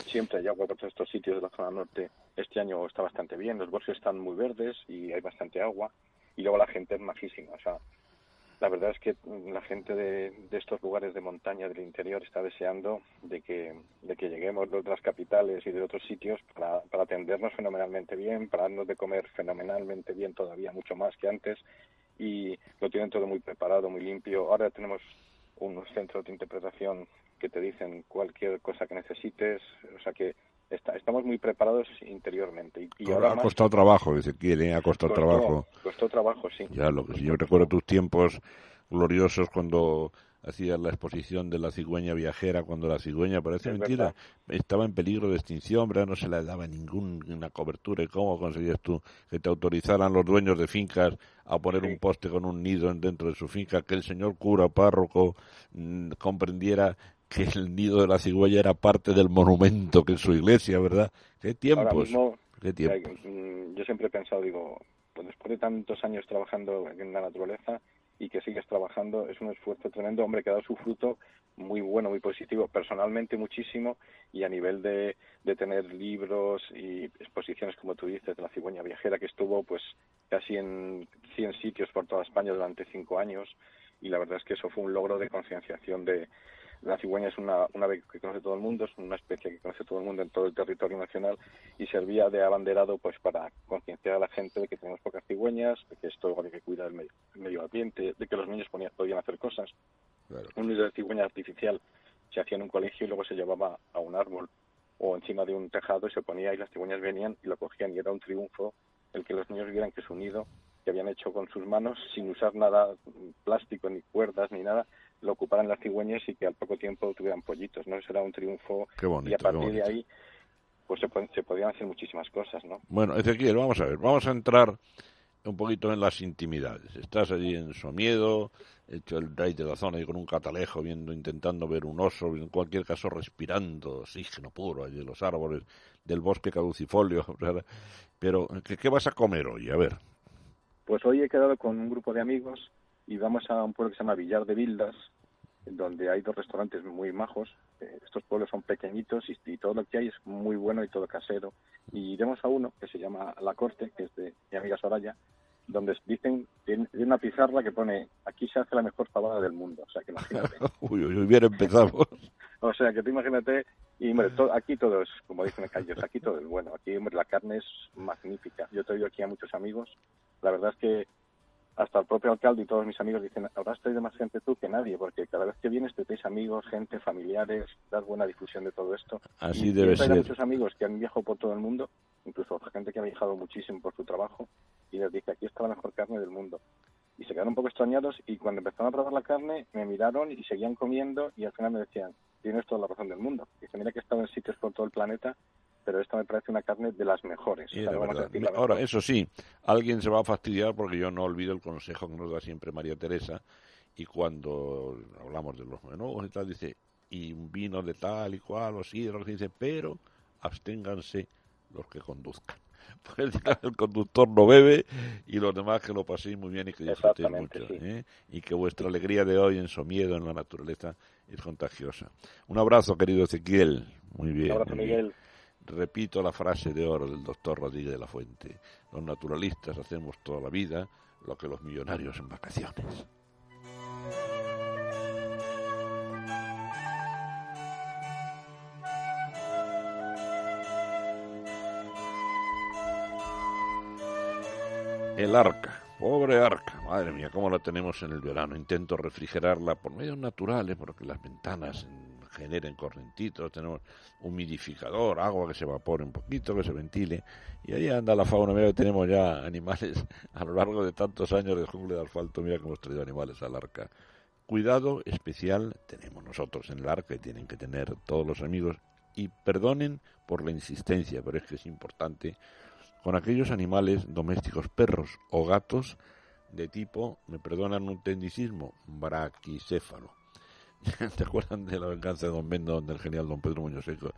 Siempre hay agua por todos estos sitios de la zona norte. Este año está bastante bien, los bosques están muy verdes y hay bastante agua. Y luego la gente es majísima. O sea, la verdad es que la gente de, estos lugares de montaña del interior está deseando de que, de que lleguemos de otras capitales y de otros sitios para, para atendernos fenomenalmente bien, para darnos de comer fenomenalmente bien todavía, mucho más que antes. Y lo tienen todo muy preparado, muy limpio. Ahora tenemos unos centros de interpretación que te dicen cualquier cosa que necesites, o sea que estamos muy preparados interiormente. Y, ahora, ha costado trabajo, dice quiere, ha costado trabajo. Costó trabajo, sí. Ya, lo que yo recuerdo tus tiempos gloriosos cuando hacía la exposición de la cigüeña viajera cuando la cigüeña, parece Es mentira, verdad. estaba en peligro de extinción, ¿verdad? no se le daba ninguna cobertura. ¿Y cómo conseguías tú que te autorizaran los dueños de fincas a poner un poste con un nido en- dentro de su finca, que el señor cura párroco mm, comprendiera que el nido de la cigüeña era parte del monumento que es su iglesia, ¿verdad? ¿Qué tiempos? mismo, ¿Qué tiempos? mm, yo siempre he pensado, digo, pues después de tantos años trabajando en la naturaleza y que sigues trabajando, es un esfuerzo tremendo, hombre, que ha dado su fruto muy bueno, muy positivo, personalmente muchísimo y a nivel de, de tener libros y exposiciones, como tú dices, de la cigüeña viajera, que estuvo pues casi en 100 sitios por toda España durante cinco años y la verdad es que eso fue un logro de concienciación de, la cigüeña es una, una ave que conoce todo el mundo, es una especie que conoce todo el mundo en todo el territorio nacional y servía de abanderado pues para concienciar a la gente de que tenemos pocas cigüeñas, de que esto hay que cuidar el medio, el medio ambiente, de que los niños ponía- podían hacer cosas. Un nido de cigüeña artificial se hacía en un colegio y luego se llevaba a un árbol o encima de un tejado y se ponía y las cigüeñas venían y lo cogían y era un triunfo el que los niños vieran que su nido que habían hecho con sus manos sin usar nada plástico ni cuerdas ni nada lo ocuparan las cigüeñas y que al poco tiempo tuvieran pollitos no eso era un triunfo Qué bonito, y a qué partir de ahí pues se, pueden- se podían hacer muchísimas cosas no Bueno, Ezequiel, vamos a ver, vamos a entrar un poquito en las intimidades. Estás allí en Somiedo, hecho el rey de la zona y con un catalejo, viendo, intentando ver un oso, en cualquier caso respirando oxígeno puro allí en los árboles del bosque caducifolio. ¿verdad? Pero, ¿qué, qué vas a comer hoy? A ver. Pues hoy he quedado con un grupo de amigos y vamos a un pueblo que se llama Villar de Vildas, donde hay dos restaurantes muy majos. Eh, estos pueblos son pequeñitos y, y todo lo que hay es muy bueno y todo casero. Y iremos a uno que se llama La Corte, que es de mi amiga Soraya, donde dicen, tiene una pizarra que pone, aquí se hace la mejor fabada del mundo. O sea, que imagínate. Uy, uy, bien empezamos. O sea, que tú imagínate, y hombre, to- aquí todo es, como dicen en callos, aquí todo es bueno, aquí hombre, la carne es magnífica. Yo he traído aquí a muchos amigos, la verdad es que hasta el propio alcalde y todos mis amigos dicen, habrás traído más gente tú que nadie, porque cada vez que vienes te traes amigos, gente, familiares, das buena difusión de todo esto. Así y, debe ser. muchos amigos que han viajado por todo el mundo, incluso gente que ha viajado muchísimo por su trabajo, y les dije, aquí está la mejor carne del mundo. Y se quedaron un poco extrañados y cuando empezaron a probar la carne me miraron y seguían comiendo y al final me decían, tienes toda la razón del mundo. Dice, mira que he estado en sitios por todo el planeta, pero esta me parece una carne de las mejores. O sea, la verdad. la Ahora, mejor. eso sí, alguien se va a fastidiar porque yo no olvido el consejo que nos da siempre María Teresa y cuando hablamos de los menús y tal, dice, y un vino de tal y cual, o sidros, dice, pero absténganse los que conduzcan. Porque el, el conductor no bebe y los demás que lo paséis muy bien y que disfrutéis mucho. ¿eh? Y que vuestra alegría de hoy en Somiedo, en la naturaleza, es contagiosa. Un abrazo, querido Ezequiel. Muy bien. Un abrazo, muy bien. Miguel. Repito la frase de oro del doctor Rodríguez de la Fuente. Los naturalistas hacemos toda la vida lo que los millonarios en vacaciones. El arca, pobre arca, madre mía, cómo la tenemos en el verano. Intento refrigerarla por medios naturales, porque las ventanas generen correntitos, tenemos humidificador, agua que se evapore un poquito, que se ventile, y ahí anda la fauna. Mira tenemos ya animales a lo largo de tantos años de jungla de asfalto, mira que hemos traído animales al arca. Cuidado especial tenemos nosotros en el arca y tienen que tener todos los amigos, y perdonen por la insistencia, pero es que es importante con aquellos animales domésticos, perros o gatos de tipo, me perdonan un tecnicismo, braquicéfalo. ¿Te acuerdan de la venganza de Don Bendo, donde el genial Don Pedro Muñoz Seco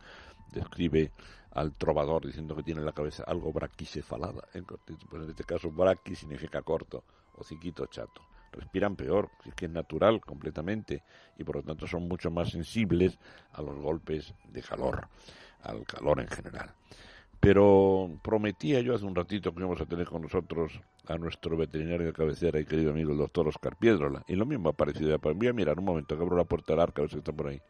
describe al trovador diciendo que tiene en la cabeza algo braquicefalada? Pues en este caso, braqui significa corto, o ciquito chato. Respiran peor, es que es natural completamente, y por lo tanto son mucho más sensibles a los golpes de calor, al calor en general. Pero prometía yo hace un ratito que íbamos a tener con nosotros a nuestro veterinario de cabecera y querido amigo el doctor Oscar Piedrola. Y lo mismo ha parecido ya. Voy a mirar un momento que abro la puerta del arca a ver si está por ahí.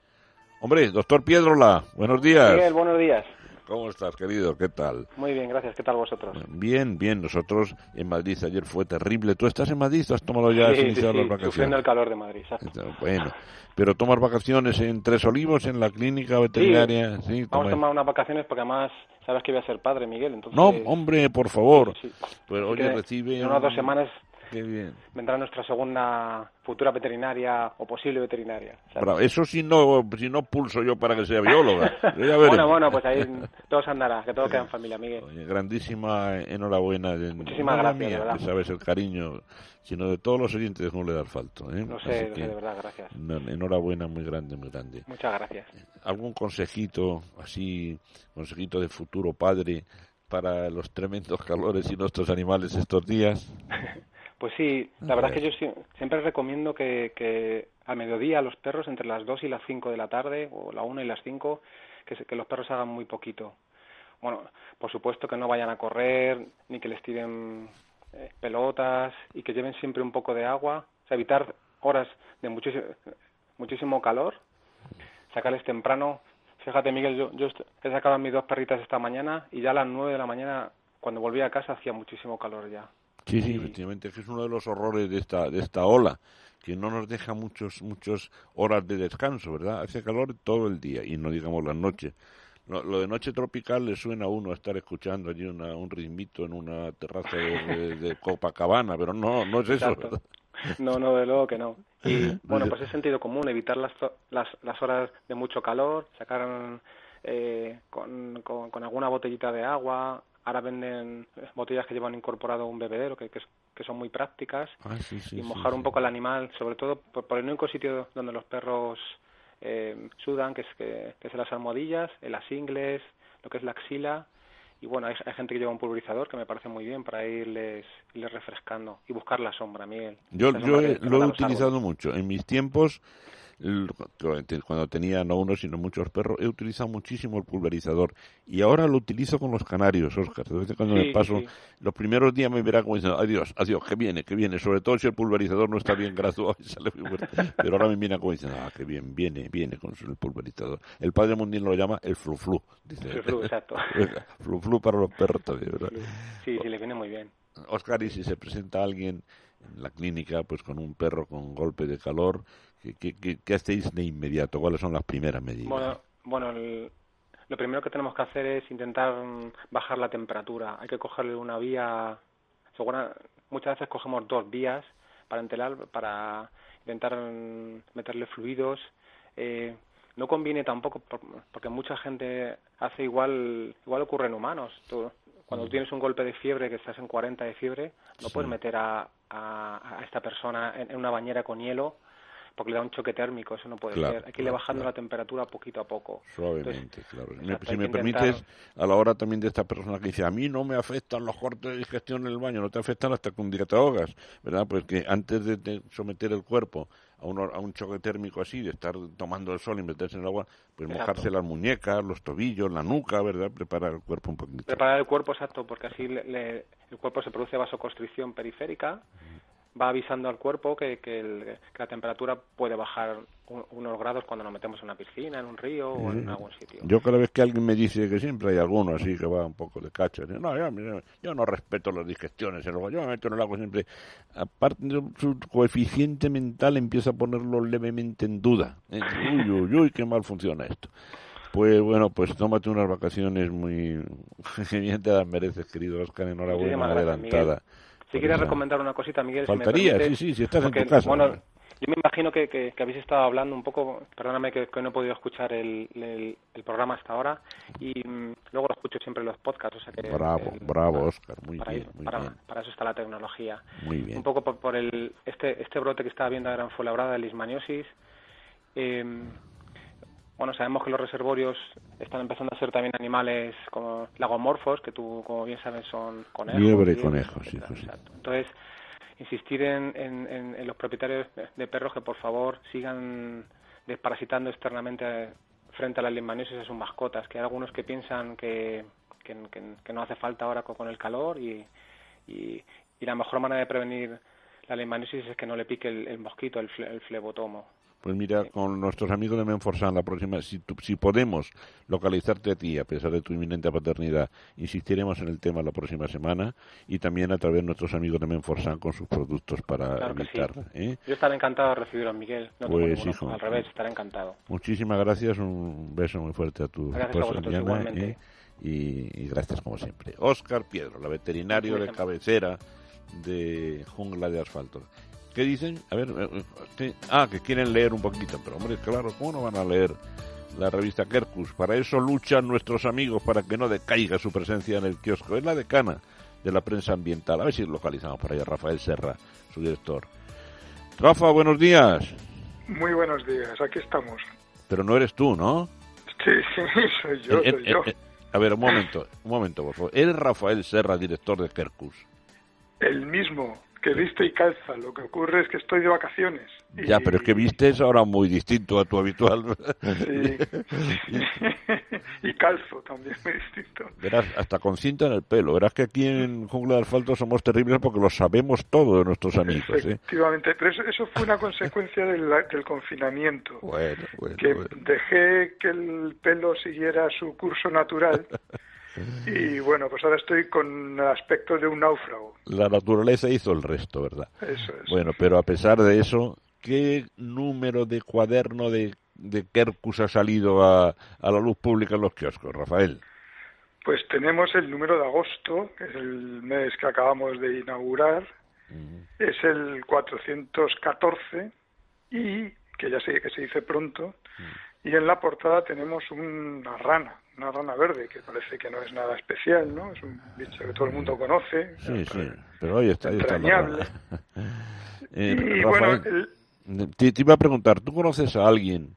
Hombre, doctor Piedrola, buenos días. Miguel, buenos días. ¿Cómo estás, querido? ¿Qué tal? Muy bien, gracias. ¿Qué tal vosotros? Bien, bien. Nosotros en Madrid ayer fue terrible. ¿Tú estás en Madrid o has tomado ya, has sí, sí, sí, las vacaciones? sufriendo el calor de Madrid. exacto. Bueno, pero tomas vacaciones en Tres Olivos, en la clínica veterinaria. Sí, Vamos a toma- tomar unas vacaciones porque además sabes que voy a ser padre, Miguel. Entonces, No, hombre, por favor. sí. Así oye, recibe En unas dos semanas Qué bien. vendrá nuestra segunda futura veterinaria o posible veterinaria. Bravo. Eso si no, si no pulso yo para que sea bióloga. Bueno, bueno, pues ahí todo se andará, que todo queda en familia, Miguel. Oye, grandísima enhorabuena. Muchísimas no la gracias, mía, de verdad. que sabes el cariño, sino de todos los oyentes no le da falto. ¿eh? Así sé, que, sé, de verdad, gracias. no, enhorabuena, muy grande, muy grande. Muchas gracias. ¿Algún consejito, así, consejito de futuro padre para los tremendos calores y nuestros animales estos días? Pues sí, la A verdad es que yo sie- siempre recomiendo que, que al mediodía a los perros, entre las 2 y las 5 de la tarde, o la 1 y las 5, que, que los perros hagan muy poquito. Bueno, por supuesto que no vayan a correr, ni que les tiren eh, pelotas, y que lleven siempre un poco de agua. O sea, evitar horas de muchísimo, muchísimo calor, sacarles temprano. Fíjate, Miguel, yo, yo he sacado a mis dos perritas esta mañana, y ya a las 9 de la mañana, cuando volví a casa, hacía muchísimo calor ya. Sí, sí, efectivamente, es que es uno de los horrores de esta, de esta ola, que no nos deja muchos, muchos horas de descanso, ¿verdad? Hace calor todo el día y no digamos las noches. Lo, lo de noche tropical le suena a uno a estar escuchando allí una, un ritmito en una terraza de, de- de Copacabana, pero no, no es eso. ¿verdad? No, no, de luego que no. Y bueno, pues es sentido común, evitar las, las, las horas de mucho calor, sacar eh, con, con, con alguna botellita de agua. Ahora venden eh, botellas que llevan incorporado un bebedero, que, que, son muy prácticas. Ah, sí, sí, y mojar sí. un poco al animal, sobre todo por, por el único sitio donde los perros eh, sudan, que es, que, que es en las almohadillas, en las ingles, lo que es la axila. Y bueno, hay, hay gente que lleva un pulverizador que me parece muy bien para irles, irles refrescando y buscar la sombra, Miguel. Yo, yo he- lo he utilizado árboles. mucho. En mis tiempos, cuando tenía no uno, sino muchos perros, he utilizado muchísimo el pulverizador. Y ahora lo utilizo con los canarios, Oscar. De vez en cuando Sí, me paso, sí. los primeros días me verá como diciendo, adiós, adiós, que viene, que viene. Sobre todo si el pulverizador no está bien graduado y sale muy fuerte. Pero ahora me mira como diciendo, ah, que bien, viene, viene con el pulverizador. El padre mundial lo llama el fluflu. Dice. Fluflu, exacto. fluflu para los perros también, ¿verdad? Sí, sí, le viene muy bien. Oscar, y si se presenta alguien en la clínica pues con un perro con golpe de calor, ¿qué, qué, qué- qué hacéis de inmediato? ¿Cuáles son las primeras medidas? Bueno, bueno el- lo primero que tenemos que hacer es intentar mm, bajar la temperatura. Hay que cogerle una vía, segura, muchas veces cogemos dos vías para entelar, para intentar mm, meterle fluidos. Eh, no conviene tampoco por- porque mucha gente hace igual, igual ocurre en humanos. Tú- cuando tú tienes un golpe de fiebre, que estás en 40 de fiebre, no Sí. puedes meter a, a, a esta persona en, en una bañera con hielo porque le da un choque térmico, eso no puede Claro, ser. Hay que irle bajando claro. la temperatura poquito a poco. Suavemente, Entonces, claro. Exacto, si me intentar- permites, a la hora también de esta persona que dice, a mí no me afectan los cortes de digestión en el baño, no te afectan hasta que un día te ahogas, ¿verdad? Pues que antes de, someter el cuerpo a un, a un choque térmico así, de estar tomando el sol y meterse en el agua, pues Exacto. mojarse las muñecas, los tobillos, la nuca, ¿verdad? Preparar el cuerpo un poquito. Preparar el cuerpo, exacto, porque así le- le- el cuerpo se produce vasoconstricción periférica, va avisando al cuerpo que, que, el- que la temperatura puede bajar un- unos grados cuando nos metemos en una piscina, en un río o en algún sitio. Yo cada vez que alguien me dice que siempre hay alguno así que va un poco de cacha, digo, no, yo, no respeto las digestiones, yo me meto en el agua siempre, aparte de su coeficiente mental empieza a ponerlo levemente en duda. Uy, uy, uy, qué mal funciona esto. Pues bueno, pues tómate unas vacaciones muy bien te las mereces, querido Oscar, enhorabuena gracias, adelantada. Si quieres recomendar una cosita, Miguel, si me Faltaría, permites, sí, sí, si estás en porque, tu casa. Bueno, yo me imagino que, que, que habéis estado hablando un poco, perdóname que, que no he podido escuchar el, el, el programa hasta ahora, y mm, luego lo escucho siempre en los podcasts, o sea que... Bravo, el- bravo, Oscar, muy para, bien, muy para, bien. para eso está la tecnología. Muy bien. Un poco por, por el este este brote que estaba viendo ahora en Fuenlabrada de lismaniosis. Eh, bueno, sabemos que los reservorios están empezando a ser también animales como lagomorfos, que tú, como bien sabes, son conejos. Liebre y liebres, conejo, sí, etcétera, sí. exacto. Entonces, insistir en, en, en- los propietarios de, perros que por favor sigan desparasitando externamente frente a la lismaniosis a sus mascotas, que hay algunos que piensan que, que, que- que no hace falta ahora con, con el calor y, y, y la mejor manera de prevenir la leishmaniasis es que no le pique el, el mosquito, el, fle- el flebotomo. Pues mira, con nuestros amigos de Menforsan, la próxima, si, tú- si podemos localizarte a ti, a pesar de tu inminente paternidad, insistiremos en el tema la próxima semana y también a través de nuestros amigos de Menforsan con sus productos para Claro sí. ¿eh? Yo estaré encantado de recibiros, Miguel. No Pues, hijo. al revés, estaré encantado. Muchísimas gracias, un beso muy fuerte a tu Gracias esposa, Diana. ¿eh? y, y gracias como siempre. Óscar Piedro, la veterinario de cabecera de Jungla de Asfalto. ¿Qué dicen? A ver, eh, eh, ah, que quieren leer un poquito, pero hombre, claro, ¿cómo no van a leer la revista Kerkus? Para eso luchan nuestros amigos para que no decaiga su presencia en el kiosco. Es la decana de la prensa ambiental. A ver si localizamos por allá Rafael Serra, su director. Rafa, buenos días. Muy buenos días, aquí estamos. Pero no eres tú, ¿no? Sí, sí, soy yo, Eh, soy eh, yo. eh, a ver, un momento, un momento, por favor. ¿Eres Rafael Serra, director de Kerkus? El mismo, que viste y calza. Lo que ocurre es que estoy de vacaciones. Y- Ya, pero es que viste es ahora muy distinto a tu habitual. Sí. y calzo también, muy distinto. Verás, hasta con cinta en el pelo. Verás que aquí en Jungla de Asfalto somos terribles porque lo sabemos todo de nuestros amigos. ¿eh? Efectivamente, pero eso, eso fue una consecuencia del, del confinamiento. Bueno, bueno, que bueno. dejé que el pelo siguiera su curso natural y bueno, pues ahora estoy con el aspecto de un náufrago. La naturaleza hizo el resto, ¿verdad? Eso es. Bueno, pero a pesar de eso, ¿qué número de cuaderno de, de Kerkus ha salido a, a la luz pública en los kioscos, Rafael? Pues tenemos el número de agosto, que es el mes que acabamos de inaugurar, es el 414 y que ya sé que se dice pronto y en la portada tenemos una rana, una rana verde que parece que no es nada especial, ¿no? Es un bicho que todo el mundo conoce. Sí, sí, pero ahí está, ahí está la rana. Eh, Y Rafael, bueno, el- te, te iba a preguntar, ¿tú conoces a alguien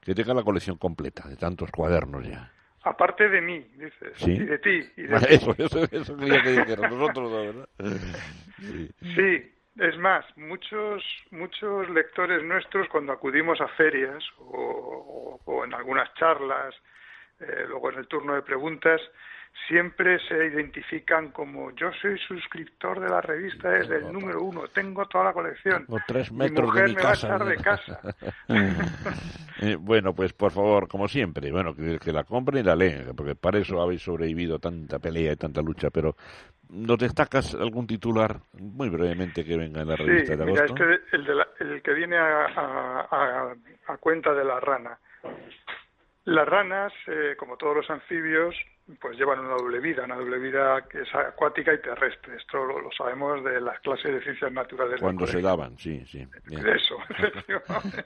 que tenga la colección completa de tantos cuadernos ya? aparte de mí, dices, Sí. y de ti, y de ti. Eso, eso, eso quería que dijeras, nosotros, ¿no, ¿verdad? Sí. Sí, es más, muchos muchos lectores nuestros cuando acudimos a ferias o, o- o en algunas charlas, eh, luego en el turno de preguntas, siempre se identifican como yo soy suscriptor de la revista desde el número uno, tengo toda la colección. O tres mi metros mujer de mi me casa. va a echar de casa. Eh, bueno, pues por favor, como siempre, bueno, que, que la compren y la leen, porque para eso habéis sobrevivido tanta pelea y tanta lucha, pero ¿nos destacas algún titular muy brevemente que venga en la Sí, revista de mira, agosto? este, el, de la- el que viene a, a- a- a cuenta de la rana. Las ranas, eh, como todos los anfibios, pues llevan una doble vida, una doble vida que es acuática y terrestre. Esto lo, lo sabemos de las clases de ciencias naturales. Cuando se daban, sí, sí. bien. Eso, efectivamente.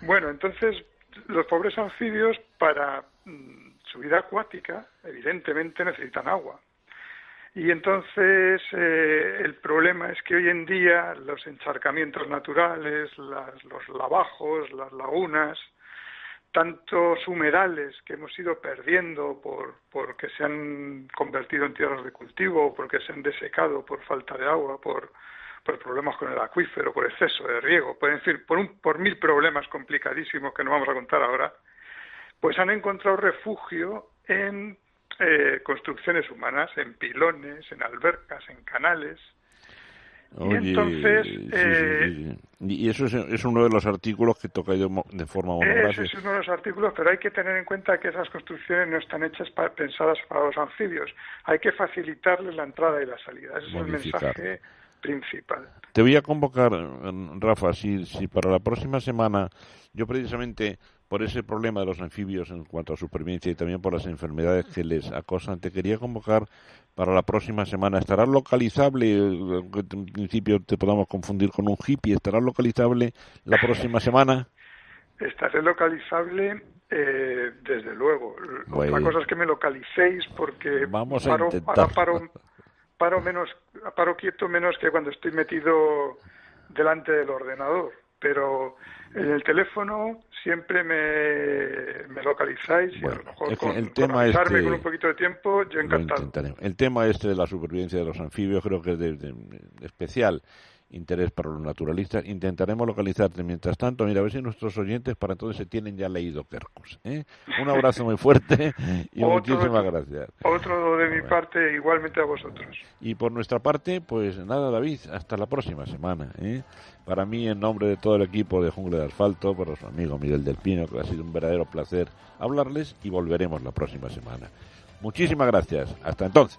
Bueno, entonces, los pobres anfibios, para mm, su vida acuática, evidentemente necesitan agua. Y entonces eh, el problema es que hoy en día los encharcamientos naturales, las- los lavajos, las lagunas, tantos humedales que hemos ido perdiendo por porque se han convertido en tierras de cultivo, porque se han desecado por falta de agua, por, por problemas con el acuífero, por exceso de riego, por, fin, por, un, por mil problemas complicadísimos que no vamos a contar ahora, pues han encontrado refugio en eh, construcciones humanas, en pilones, en albercas, en canales. Oye, entonces, sí, sí, eh, sí, sí. Y eso es, es uno de los artículos que toca de, de forma Ese monográfica. es uno de los artículos, pero hay que tener en cuenta que esas construcciones no están hechas pensadas para los anfibios. Hay que facilitarles la entrada y la salida. Ese es el mensaje principal. Te voy a convocar, eh, Rafa, si, si para la próxima semana, yo precisamente por ese problema de los anfibios en cuanto a supervivencia y también por las enfermedades que les acosan, te quería convocar para la próxima semana. ¿Estará localizable, en principio te podamos confundir con un hippie, estará localizable la próxima semana? Estaré localizable, eh, desde luego. Bueno. Otra cosa es que me localicéis porque Vamos a paro, ahora paro, paro, menos, paro quieto menos que cuando estoy metido delante del ordenador. Pero en el teléfono siempre me, me localizáis y a lo mejor con, el con tema este- con un poquito de tiempo, yo encantado. El tema este de la supervivencia de los anfibios creo que es de, de- de especial interés para los naturalistas. Intentaremos localizarte. Mientras tanto, mira, a ver si nuestros oyentes para entonces se tienen ya leído Kerkus. ¿eh? Un abrazo muy fuerte y Otro- muchísimas gracias. Otro de mi parte, igualmente a vosotros. Y por nuestra parte, pues nada, David, hasta la próxima semana. ¿eh? Para mí, en nombre de todo el equipo de Jungla de Asfalto, por su amigo Miguel del Pino, que ha sido un verdadero placer hablarles y volveremos la próxima semana. Muchísimas gracias. Hasta entonces.